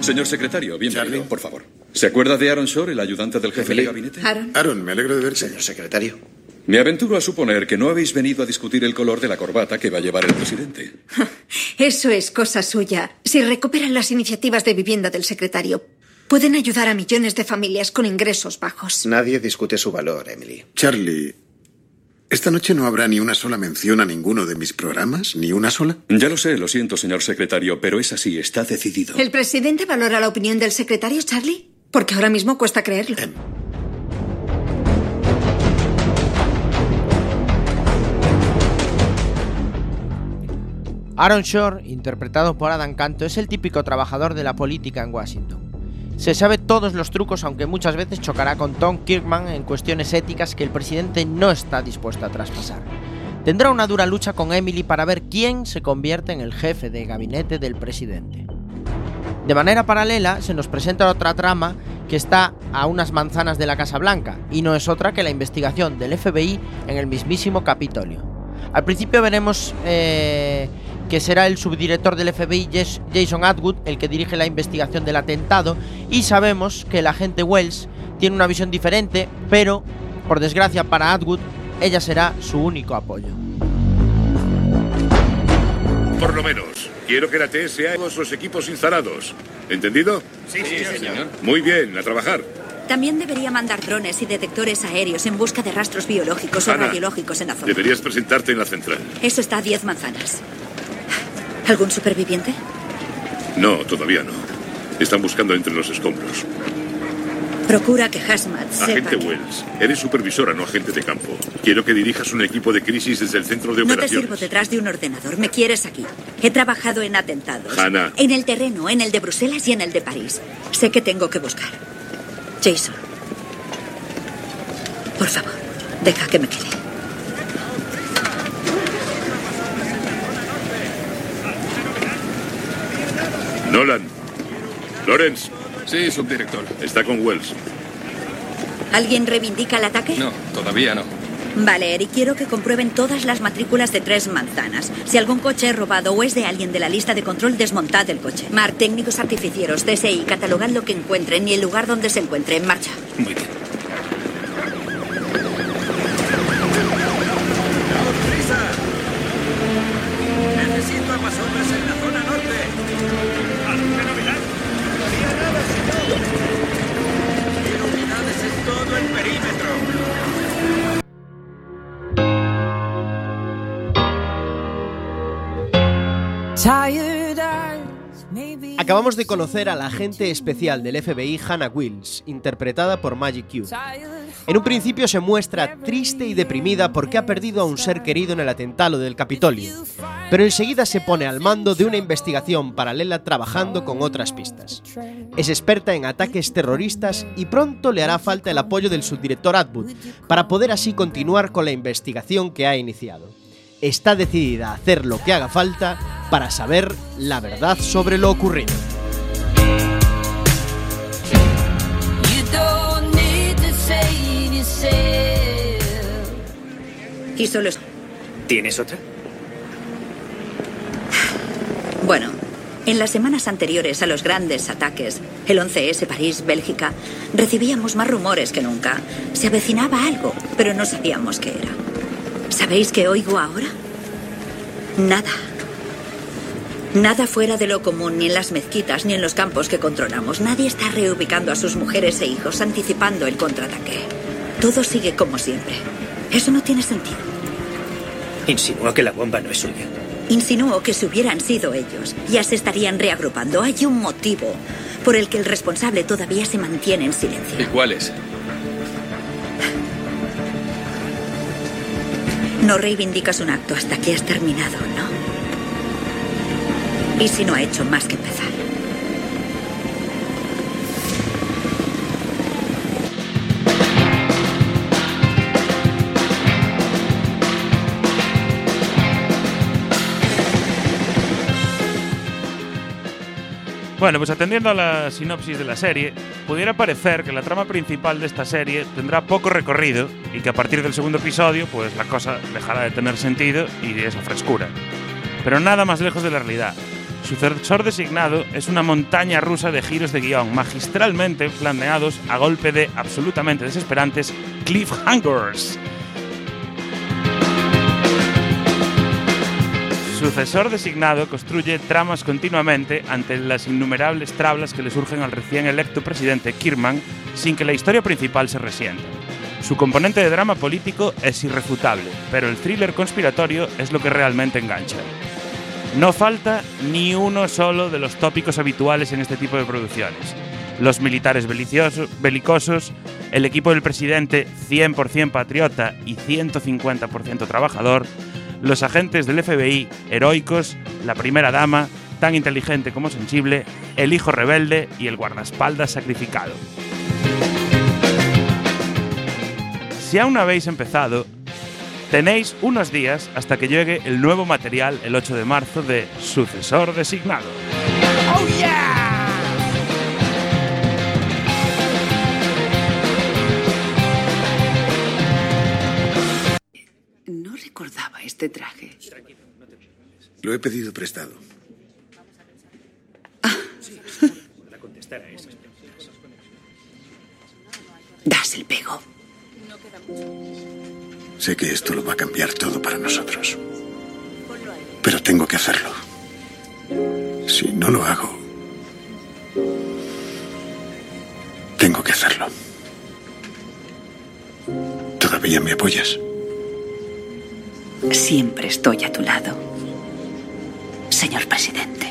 Speaker 10: Señor secretario, bienvenido, por favor. ¿Se acuerda de Aaron Shore, el ayudante del jefe de gabinete?
Speaker 13: Aaron.
Speaker 11: Aaron, me alegro de verte.
Speaker 12: Señor secretario.
Speaker 10: Me aventuro a suponer que no habéis venido a discutir el color de la corbata que va a llevar el presidente.
Speaker 15: Eso es cosa suya. Si recuperan las iniciativas de vivienda del secretario, pueden ayudar a millones de familias con ingresos bajos.
Speaker 12: Nadie discute su valor, Emily.
Speaker 11: Charlie, ¿esta noche no habrá ni una sola mención a ninguno de mis programas? ¿Ni una sola?
Speaker 10: Ya lo sé, lo siento, señor secretario, pero es así, está decidido.
Speaker 15: ¿El presidente valora la opinión del secretario, Charlie? Porque ahora mismo cuesta creerlo.
Speaker 5: Aaron Shore, interpretado por Adam Canto, es el típico trabajador de la política en Washington. Se sabe todos los trucos, aunque muchas veces chocará con Tom Kirkman en cuestiones éticas que el presidente no está dispuesto a traspasar. Tendrá una dura lucha con Emily para ver quién se convierte en el jefe de gabinete del presidente. De manera paralela, se nos presenta otra trama que está a unas manzanas de la Casa Blanca, y no es otra que la investigación del FBI en el mismísimo Capitolio. Al principio veremos eh, que será el subdirector del FBI Jason Atwood el que dirige la investigación del atentado y sabemos que el agente Wells tiene una visión diferente, pero por desgracia para Atwood, ella será su único apoyo.
Speaker 16: Por lo menos, quiero que la TSA todos los equipos instalados. ¿Entendido?
Speaker 17: Sí, sí, señor.
Speaker 16: Muy bien, a trabajar.
Speaker 18: También debería mandar drones y detectores aéreos en busca de rastros biológicos o radiológicos en la zona.
Speaker 16: Deberías presentarte en la central.
Speaker 18: Eso está a 10 manzanas. ¿Algún superviviente?
Speaker 16: No, todavía no. Están buscando entre los escombros.
Speaker 18: Procura que Hazmat sepa.
Speaker 16: Agente
Speaker 18: que-
Speaker 16: Wells, eres supervisora, no agente de campo. Quiero que dirijas un equipo de crisis desde el centro de
Speaker 18: No te
Speaker 16: operaciones.
Speaker 18: sirvo detrás de un ordenador. Me quieres aquí. He trabajado en atentados.
Speaker 16: Hannah.
Speaker 18: En el terreno, en el de Bruselas y en el de París. Sé que tengo que buscar. Jason. Por favor, deja que me quede.
Speaker 16: Nolan. Lawrence.
Speaker 17: Sí, subdirector.
Speaker 16: Está con Wells.
Speaker 18: ¿Alguien reivindica el ataque?
Speaker 17: No, todavía no.
Speaker 18: Vale, Eric, quiero que comprueben todas las matrículas de tres manzanas. Si algún coche es robado o es de alguien de la lista de control, desmontad el coche. Mar, técnicos artificieros, DSI, catalogad lo que encuentren y el lugar donde se encuentre. En marcha.
Speaker 17: Muy bien.
Speaker 2: Acabamos de conocer a la agente especial del FBI Hannah Wills, interpretada por Maggie Q. En un principio se muestra triste y deprimida porque ha perdido a un ser querido en el atentado del Capitolio, pero enseguida se pone al mando de una investigación paralela trabajando con otras pistas. Es experta en ataques terroristas y pronto le hará falta el apoyo del subdirector Atwood para poder así continuar con la investigación que ha iniciado. Está decidida a hacer lo que haga falta para saber la verdad sobre lo ocurrido.
Speaker 18: Y solo es...
Speaker 12: ¿Tienes otra?
Speaker 18: Bueno, en las semanas anteriores a los grandes ataques, el 11S París, Bélgica, recibíamos más rumores que nunca. Se avecinaba algo, pero no sabíamos qué era. ¿Sabéis qué oigo ahora? Nada. Nada fuera de lo común, ni en las mezquitas, ni en los campos que controlamos. Nadie está reubicando a sus mujeres e hijos, anticipando el contraataque. Todo sigue como siempre. Eso no tiene sentido.
Speaker 12: Insinúa que la bomba no es suya.
Speaker 18: Insinúo que si hubieran sido ellos, ya se estarían reagrupando. Hay un motivo por el que el responsable todavía se mantiene en silencio.
Speaker 17: ¿Y cuál es?
Speaker 18: No reivindicas un acto hasta que has terminado, ¿no? ¿Y si no ha hecho más que empezar?
Speaker 3: Bueno, pues atendiendo a la sinopsis de la serie, pudiera parecer que la trama principal de esta serie tendrá poco recorrido y que a partir del segundo episodio, pues la cosa dejará de tener sentido y de esa frescura. Pero nada más lejos de la realidad. Sucesor designado es una montaña rusa de giros de guion magistralmente planeados a golpe de absolutamente desesperantes cliffhangers. Sucesor designado construye tramas continuamente ante las innumerables trablas que le surgen al recién electo presidente Kirman sin que la historia principal se resienta. Su componente de drama político es irrefutable, pero el thriller conspiratorio es lo que realmente engancha. No falta ni uno solo de los tópicos habituales en este tipo de producciones. Los militares belicosos, el equipo del presidente 100% patriota y 150% trabajador, los agentes del FBI heroicos, la primera dama, tan inteligente como sensible, el hijo rebelde y el guardaespaldas sacrificado. Si aún no habéis empezado, tenéis unos días hasta que llegue el nuevo material el 8 de marzo de Sucesor Designado.
Speaker 19: ¡Oh, yeah!
Speaker 13: Recordaba este traje.
Speaker 11: Lo he pedido prestado.
Speaker 13: Das el pego.
Speaker 11: Sé que esto lo va a cambiar todo para nosotros. Pero tengo que hacerlo. Si no lo hago, tengo que hacerlo. ¿Todavía me apoyas?
Speaker 13: Siempre estoy a tu lado, señor presidente.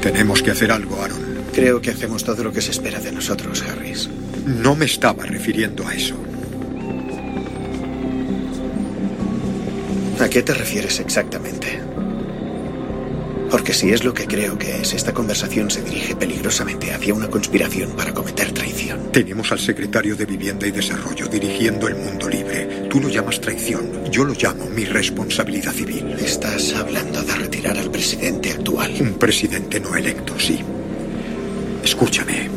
Speaker 20: Tenemos que hacer algo, Aaron.
Speaker 12: Creo que hacemos todo lo que se espera de nosotros, Harris.
Speaker 20: No me estaba refiriendo a eso.
Speaker 12: ¿A qué te refieres exactamente? Porque si es lo que creo que es, esta conversación se dirige peligrosamente hacia una conspiración para cometer traición.
Speaker 20: Tenemos al secretario de Vivienda y Desarrollo dirigiendo el mundo libre. Tú lo llamas traición, yo lo llamo mi responsabilidad civil.
Speaker 12: Estás hablando de retirar al presidente actual.
Speaker 20: Un presidente no electo, sí. Escúchame.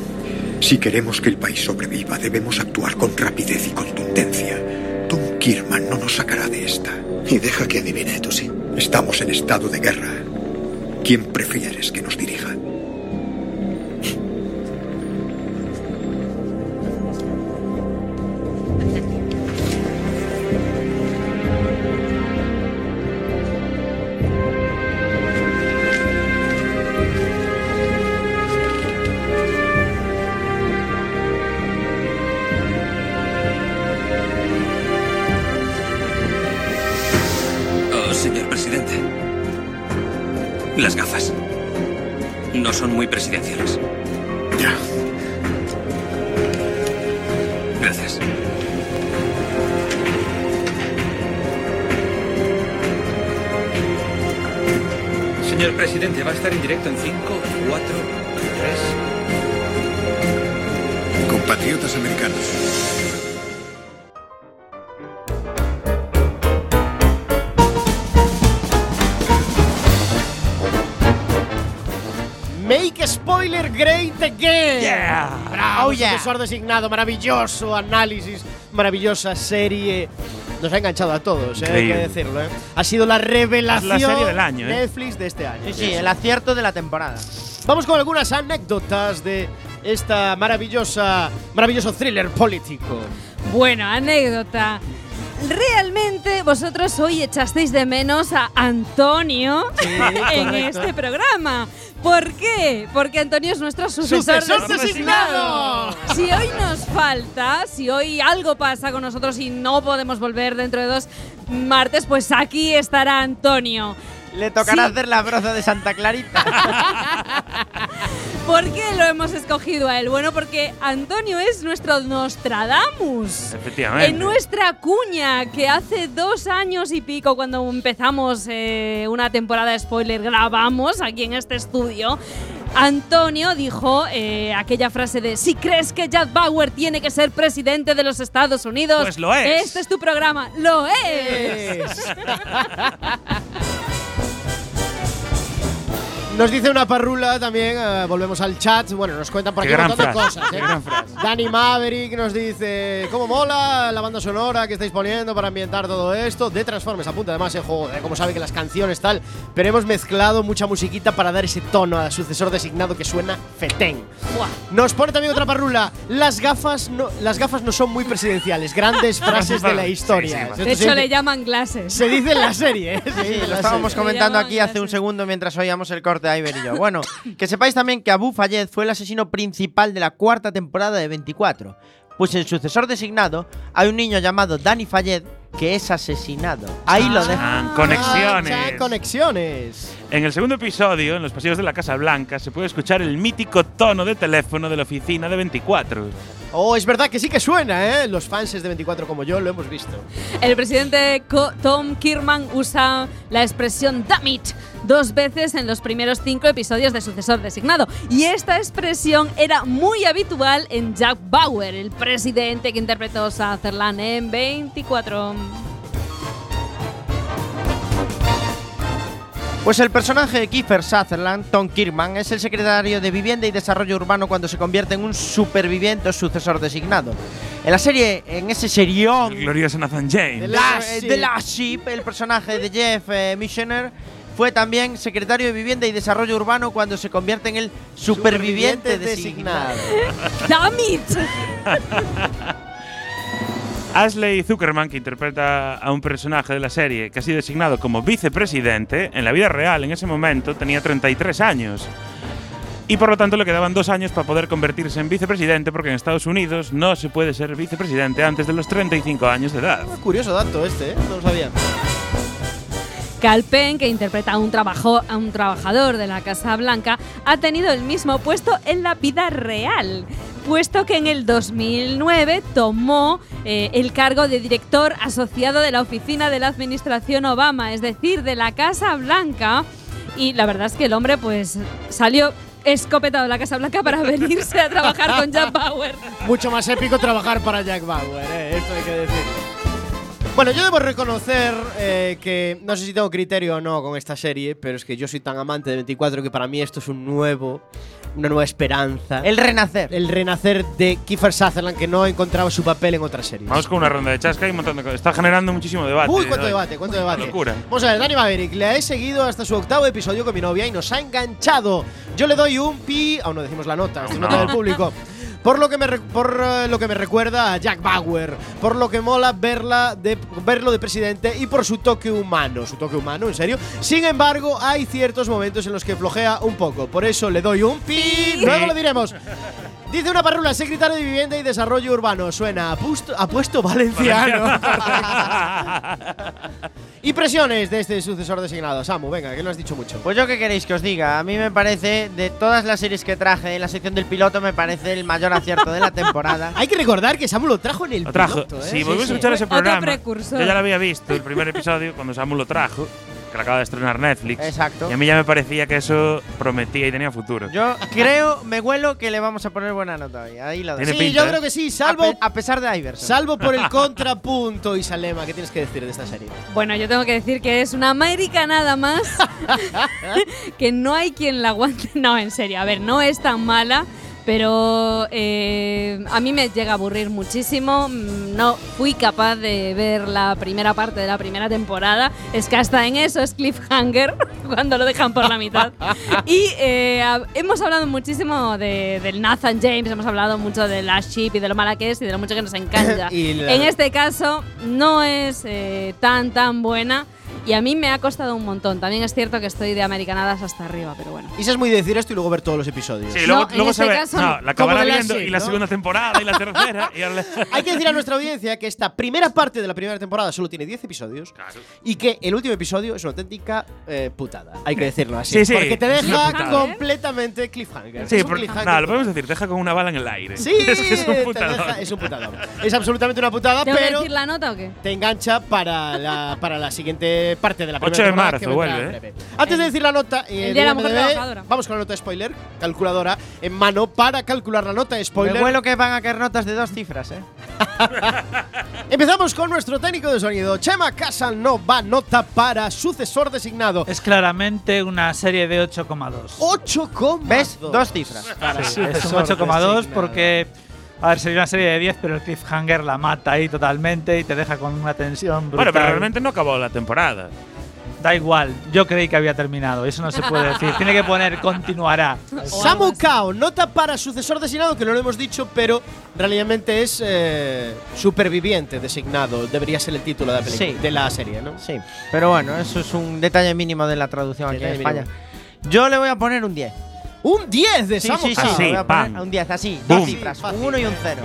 Speaker 20: Si queremos que el país sobreviva, debemos actuar con rapidez y contundencia. Tom Kirman no nos sacará de esta.
Speaker 12: Y deja que adivine, tú sí.
Speaker 20: Estamos en estado de guerra. ¿Quién prefieres que nos dirija?
Speaker 2: Spoiler great again.
Speaker 5: Yeah.
Speaker 2: Bravo,
Speaker 5: Oh, yeah.
Speaker 2: sucesor designado, maravilloso análisis, maravillosa serie. Nos ha enganchado a todos, eh, hay que decirlo. eh. Ha sido la revelación
Speaker 3: la serie del año, eh.
Speaker 2: Netflix de este año.
Speaker 5: Sí, sí, el acierto de la temporada.
Speaker 2: Vamos con algunas anécdotas de esta maravillosa, maravilloso thriller político.
Speaker 4: Bueno, anécdota. Realmente vosotros hoy echasteis de menos a Antonio en
Speaker 2: correcto.
Speaker 4: este programa. ¿Por qué? Porque Antonio es nuestro sucesor,
Speaker 2: ¡Sucesor
Speaker 4: designado.
Speaker 2: designado!
Speaker 4: Si hoy nos falta, si hoy algo pasa con nosotros y no podemos volver dentro de dos martes, pues aquí estará Antonio.
Speaker 5: Le tocará
Speaker 4: Sí.
Speaker 5: hacer la broza de Santa Clarita.
Speaker 4: ¿Por qué lo hemos escogido a él? Bueno, porque Antonio es nuestro Nostradamus.
Speaker 3: Efectivamente.
Speaker 4: En nuestra cuña, que hace dos años y pico, cuando empezamos eh, una temporada de spoiler, grabamos aquí en este estudio. Antonio dijo eh, aquella frase de si crees que Jack Bauer tiene que ser presidente de los Estados Unidos,
Speaker 3: Pues lo es.
Speaker 4: Este es tu programa, lo es.
Speaker 2: Nos dice una parrula también, eh, volvemos al chat. Bueno, nos cuentan por
Speaker 3: Qué
Speaker 2: aquí un
Speaker 3: gran
Speaker 2: montón de
Speaker 3: frase,
Speaker 2: cosas.
Speaker 3: qué
Speaker 2: ¿eh?
Speaker 3: gran frase.
Speaker 2: Dani Maverick nos dice: ¿Cómo mola la banda sonora que estáis poniendo para ambientar todo esto? De Transformers, apunta además el juego, eh, como sabe que las canciones tal, pero hemos mezclado mucha musiquita para dar ese tono al sucesor designado que suena fetén. Nos pone también otra parrula: las gafas no, las gafas no son muy presidenciales, grandes frases de la historia. Esto
Speaker 4: De hecho,
Speaker 2: se,
Speaker 4: le llaman glasses.
Speaker 2: se dice en la serie. ¿eh?
Speaker 5: Sí,
Speaker 2: en
Speaker 5: lo estábamos
Speaker 2: serie.
Speaker 5: comentando aquí hace un segundo mientras oíamos el corte de Iber y yo. Bueno, que sepáis también que Abu Fayed fue el asesino principal de la cuarta temporada de 24. Pues el sucesor designado hay un niño llamado Danny Fayed que es asesinado. Ahí lo.
Speaker 3: Ah, conexiones.
Speaker 2: Ah, conexiones.
Speaker 3: En el segundo episodio, en los pasillos de la Casa Blanca, se puede escuchar el mítico tono de teléfono de la oficina de 24.
Speaker 2: Oh, es verdad que sí que suena, ¿eh? Los fans de 24 como yo lo hemos visto.
Speaker 4: El presidente Co- Tom Kirman usa la expresión damn it dos veces en los primeros cinco episodios de Sucesor Designado. Y esta expresión era muy habitual en Jack Bauer, el presidente que interpretó Sutherland en 24.
Speaker 5: Pues el personaje de Kiefer Sutherland, Tom Kirkman, es el secretario de Vivienda y Desarrollo Urbano cuando se convierte en un superviviente o sucesor designado. En la serie, en ese serión
Speaker 3: El glorioso Nathan James.
Speaker 5: La- de Last Ship, el personaje de Jeff eh, Missioner fue también secretario de Vivienda y Desarrollo Urbano cuando se convierte en el superviviente,
Speaker 2: Superviviente
Speaker 5: designado.
Speaker 4: ¡Damn it!
Speaker 3: Ashley Zuckerman, que interpreta a un personaje de la serie que ha sido designado como vicepresidente, en la vida real en ese momento tenía 33 años. Y por lo tanto le quedaban dos años para poder convertirse en vicepresidente, porque en Estados Unidos no se puede ser vicepresidente antes de los 35 años de edad.
Speaker 2: Curioso dato este, ¿eh? No lo sabía.
Speaker 4: Cal Penn, que interpreta a un, trabajo, a un trabajador de la Casa Blanca, ha tenido el mismo puesto en la vida real, puesto que en el 2009 tomó eh, el cargo de director asociado de la oficina de la Administración Obama, es decir, de la Casa Blanca. Y la verdad es que el hombre pues salió escopetado de la Casa Blanca para venirse a trabajar con Jack Bauer.
Speaker 2: Mucho más épico trabajar para Jack Bauer, ¿eh? Esto hay que decir. Bueno, yo debo reconocer eh, que no sé si tengo criterio o no con esta serie, pero es que yo soy tan amante de 24 que para mí esto es un nuevo, una nueva esperanza.
Speaker 5: El renacer.
Speaker 2: El renacer de Kiefer Sutherland que no encontraba su papel en otra serie.
Speaker 3: Vamos con una ronda de chasca y un montón de cosas. Está generando muchísimo debate.
Speaker 2: Uy, cuánto
Speaker 3: hoy.
Speaker 2: debate, cuánto debate.
Speaker 3: Locura.
Speaker 2: Vamos a ver, Dani Maverick, le he seguido hasta su octavo episodio con mi novia y nos ha enganchado. Yo le doy un pi, aún no decimos la nota, esto es
Speaker 3: No.
Speaker 2: nota del público. Por lo, que me por eh, lo que me recuerda a Jack Bauer, por lo que mola verla de, verlo de presidente y por su toque humano. Su toque humano, en serio. Sin embargo, hay ciertos momentos en los que flojea un poco. Por eso le doy un pi. Luego lo diremos. Dice una parrula, secretario de Vivienda y Desarrollo Urbano. Suena apuesto, apuesto valenciano. Impresiones de este sucesor designado. Samu, venga, que no has dicho mucho.
Speaker 5: Pues yo qué queréis que os diga. A mí me parece, de todas las series que traje en la sección del piloto, me parece el mayor acierto de la temporada.
Speaker 2: Hay que recordar que Samu lo trajo en el
Speaker 3: Lo trajo.
Speaker 2: piloto, ¿eh?
Speaker 3: Si volvemos a escuchar ese
Speaker 4: Otro
Speaker 3: programa,
Speaker 4: precursor.
Speaker 3: yo ya lo había visto el primer episodio cuando Samu lo trajo, que lo acaba de estrenar Netflix.
Speaker 5: Exacto.
Speaker 3: Y a mí ya me parecía que eso prometía y tenía futuro.
Speaker 5: Yo creo, me huelo que le vamos a poner buena nota hoy. Ahí.
Speaker 3: Tiene
Speaker 2: Sí,
Speaker 3: pinta,
Speaker 2: yo
Speaker 3: ¿eh?
Speaker 2: creo que sí, salvo,
Speaker 5: A, pe- a pesar de Iverson.
Speaker 2: salvo por el contrapunto y Salema. ¿Qué tienes que decir de esta serie?
Speaker 4: Bueno, yo tengo que decir que es una América nada más. que no hay quien la aguante. No, en serio, a ver, no es tan mala. Pero eh, a mí me llega a aburrir muchísimo. Mm, No fui capaz de ver la primera parte de la primera temporada. Es que hasta en eso es cliffhanger cuando lo dejan por la mitad. Y eh, hemos hablado muchísimo de, del Nathan James, hemos hablado mucho de la Sheep y de lo mala que es y de lo mucho que nos encanta. En este caso no es eh, tan tan buena y a mí me ha costado un montón. También es cierto que estoy de americanadas hasta arriba, pero bueno.
Speaker 2: Y es muy decir esto y luego ver todos los episodios.
Speaker 3: Sí, luego,
Speaker 4: No, en
Speaker 3: luego se
Speaker 4: este
Speaker 3: ve.
Speaker 4: caso
Speaker 3: no, la acabará viendo y la
Speaker 2: ¿no?
Speaker 3: segunda temporada y la tercera. y
Speaker 2: Hay que decir a nuestra audiencia que esta primera parte de la primera temporada solo tiene 10 episodios y que el último episodio es una auténtica eh, putada. Hay que decirlo así.
Speaker 3: Sí, sí,
Speaker 2: porque te deja completamente cliffhanger.
Speaker 3: Sí, por-
Speaker 2: cliffhanger.
Speaker 3: nada, lo podemos decir, deja con una bala en el aire.
Speaker 2: Sí,
Speaker 3: es que es un
Speaker 2: te
Speaker 3: putadón.
Speaker 2: deja- es un putadón. Es absolutamente una putada,
Speaker 4: ¿Tengo que
Speaker 2: pero
Speaker 4: decir la nota o qué?
Speaker 2: te engancha para la, para la siguiente parte de la
Speaker 3: 8
Speaker 2: primera
Speaker 3: de
Speaker 2: temporada
Speaker 3: marzo
Speaker 2: que vendrá
Speaker 3: vuelve,
Speaker 2: en
Speaker 3: ¿eh?
Speaker 2: breve. Antes de decir la nota, eh,
Speaker 4: El Día de la
Speaker 2: de
Speaker 4: Mujer
Speaker 2: IMDb,
Speaker 4: Trabajadora.
Speaker 2: vamos con la nota spoiler, calculadora en mano para calcular la nota spoiler.
Speaker 5: Me huelo que van a caer notas de dos cifras, ¿eh?
Speaker 2: Empezamos con nuestro técnico de sonido, Chema Casanova, nota para sucesor designado.
Speaker 6: Es claramente una serie de 8,2.
Speaker 2: 8,2.
Speaker 5: ¿Ves? Dos cifras.
Speaker 2: Para
Speaker 6: Sí, es un
Speaker 2: sucesor
Speaker 6: 8,2
Speaker 2: designado.
Speaker 6: porque. A ver, sería una serie de 10, pero el cliffhanger la mata ahí totalmente y te deja con una tensión brutal.
Speaker 3: Bueno, pero realmente no acabó la temporada.
Speaker 6: Da igual, yo creí que había terminado, eso no se puede decir. Tiene que poner continuará.
Speaker 2: Samu Kao, nota para sucesor designado, que no lo hemos dicho, pero realmente es eh, superviviente designado. Debería ser el título de la, película,
Speaker 5: Sí.
Speaker 2: de la serie, ¿no?
Speaker 5: Sí, pero bueno, eso es un detalle mínimo de la traducción aquí en España.
Speaker 2: mínimo.
Speaker 5: Yo le voy a poner un 10.
Speaker 2: Un 10 de
Speaker 5: Sí,
Speaker 2: Samu
Speaker 5: sí, sí.
Speaker 3: Así,
Speaker 5: voy a poner un 10, así,
Speaker 3: Boom.
Speaker 5: dos cifras,
Speaker 2: Fácil.
Speaker 5: un 1 y un 0.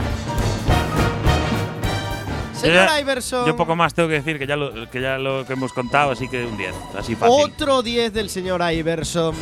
Speaker 2: Señor
Speaker 3: Yo ya-
Speaker 2: Iverson.
Speaker 3: Yo poco más tengo que decir que ya lo que, ya lo que hemos contado, así que un 10. Así fácil.
Speaker 2: Otro 10 del señor Iverson.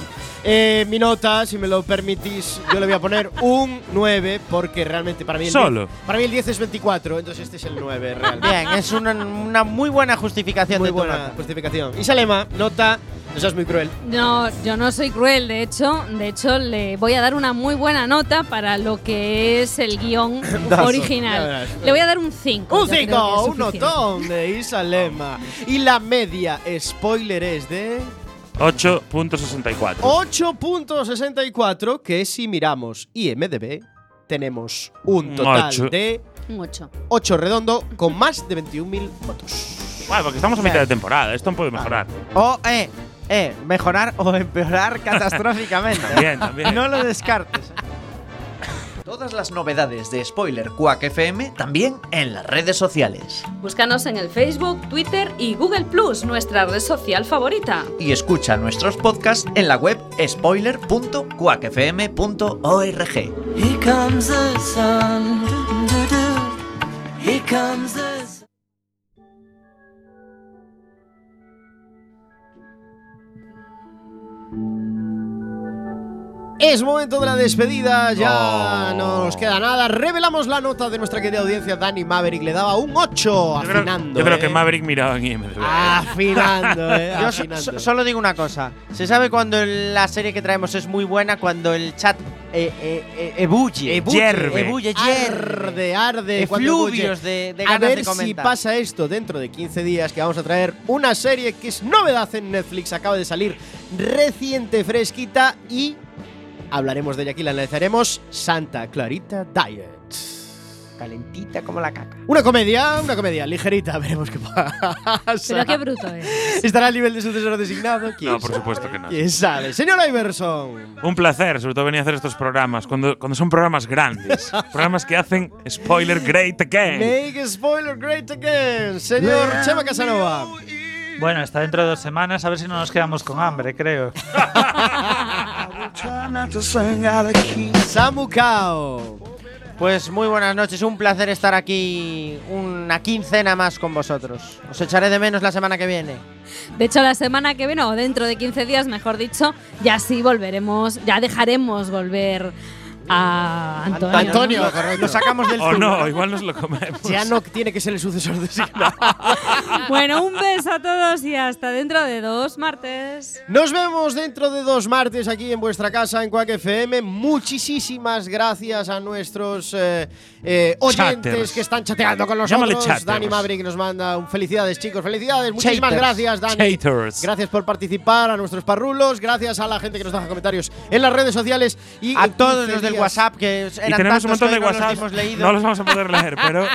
Speaker 2: Eh, mi nota, si me lo permitís, yo le voy a poner un 9 porque realmente para mí el
Speaker 3: Solo.
Speaker 2: 10, para mí el 10 es 24, entonces este es el 9 realmente.
Speaker 5: Bien, es una, una muy buena justificación
Speaker 2: Muy
Speaker 5: de tu
Speaker 2: buena
Speaker 5: nota.
Speaker 2: justificación. Y Salema, nota, no seas muy cruel.
Speaker 4: No, yo no soy cruel, de hecho, de hecho le voy a dar una muy buena nota para lo que es el
Speaker 2: guion
Speaker 4: original. Le voy a dar un 5.
Speaker 2: Un 5, un notón de Isalema. Y la media spoiler es de
Speaker 3: 8.64.
Speaker 2: 8.64, que si miramos IMDB, tenemos un total
Speaker 3: ocho.
Speaker 2: de
Speaker 4: Un 8.
Speaker 2: 8 redondo con más de 21.000 votos.
Speaker 3: Bueno, porque estamos a mitad de temporada, esto puede mejorar.
Speaker 5: O, eh, eh, mejorar o empeorar catastróficamente.
Speaker 3: También, también.
Speaker 5: No lo descartes.
Speaker 1: Todas las novedades de Spoiler Quack FM también en las redes sociales.
Speaker 9: Búscanos en el Facebook, Twitter y Google Plus, nuestra red social favorita.
Speaker 1: Y escucha nuestros podcasts en la web spoiler.quackfm.org.
Speaker 7: Here comes the sun. Here comes the sun.
Speaker 2: Es momento de la despedida, ya
Speaker 3: Oh.
Speaker 2: no nos queda nada. Revelamos la nota de nuestra querida audiencia. Dani Maverick le daba un 8,
Speaker 3: Yo creo,
Speaker 2: afinando.
Speaker 3: yo creo
Speaker 2: eh.
Speaker 3: que Maverick miraba en IMDb.
Speaker 2: Afinando, eh.
Speaker 5: Yo so-
Speaker 2: afinando.
Speaker 5: so- solo digo una cosa. Se sabe cuando la serie que traemos es muy buena, cuando el chat eh, eh, eh, ebulle.
Speaker 2: Ebulle,
Speaker 5: Hierve. Ebulle, hierve.
Speaker 2: Arde, arde.
Speaker 5: De
Speaker 2: cuando
Speaker 5: fluvios
Speaker 2: ebulle.
Speaker 5: de, de
Speaker 2: A
Speaker 5: ganas
Speaker 2: ver
Speaker 5: de
Speaker 2: si pasa esto dentro de 15 días que vamos a traer una serie que es novedad en Netflix. Acaba de salir reciente, fresquita y hablaremos de ella aquí. La analizaremos Santa Clarita Diet.
Speaker 5: Calentita como la caca.
Speaker 2: Una comedia, una comedia ligerita. Veremos qué pasa.
Speaker 4: Pero qué bruto es.
Speaker 2: ¿Estará al nivel de sucesor designado? ¿Quién
Speaker 3: No, por
Speaker 2: sabe?
Speaker 3: supuesto que no.
Speaker 2: ¿Quién sabe? Señor Iverson.
Speaker 3: Un placer, sobre todo venir a hacer estos programas, cuando, cuando son programas grandes. programas que hacen spoiler great again.
Speaker 2: Make spoiler great again. Señor Chema Casanova.
Speaker 6: Bueno, está dentro de dos semanas, a ver si no nos quedamos con hambre, creo.
Speaker 2: Samu Kao.
Speaker 5: Pues muy buenas noches, un placer estar aquí una quincena más con vosotros. Os echaré de menos la semana que viene.
Speaker 4: De hecho, la semana que viene, o dentro de 15 días, mejor dicho, ya sí volveremos, ya dejaremos volver a Antonio.
Speaker 2: Antonio,
Speaker 4: ¿no?
Speaker 2: correcto.
Speaker 5: Lo sacamos del
Speaker 3: O
Speaker 5: zulo.
Speaker 3: no, igual nos lo comemos.
Speaker 2: Ya no tiene que ser el sucesor designado.
Speaker 4: Bueno, un beso a todos y hasta dentro de dos martes.
Speaker 2: Nos vemos dentro de dos martes aquí en vuestra casa en Quack FM. Muchísimas gracias a nuestros eh, eh, oyentes
Speaker 3: Chatters.
Speaker 2: que están chateando con nosotros. Dani Maverick nos manda un felicidades, chicos. Felicidades. Muchísimas
Speaker 5: Chaters.
Speaker 2: gracias, Dani.
Speaker 3: Chaters.
Speaker 2: Gracias por participar, a nuestros parrulos. Gracias a la gente que nos deja comentarios en las redes sociales. Y
Speaker 5: A todos
Speaker 2: 15
Speaker 5: los del WhatsApp que eran y
Speaker 3: tenemos un montón de
Speaker 5: no
Speaker 3: WhatsApp.
Speaker 5: Los
Speaker 3: no los vamos a poder leer, pero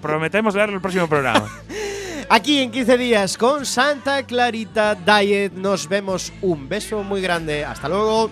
Speaker 3: prometemos leerlo el próximo programa.
Speaker 2: Aquí en 15 días con Santa Clarita Diet nos vemos. Un beso muy grande. Hasta luego.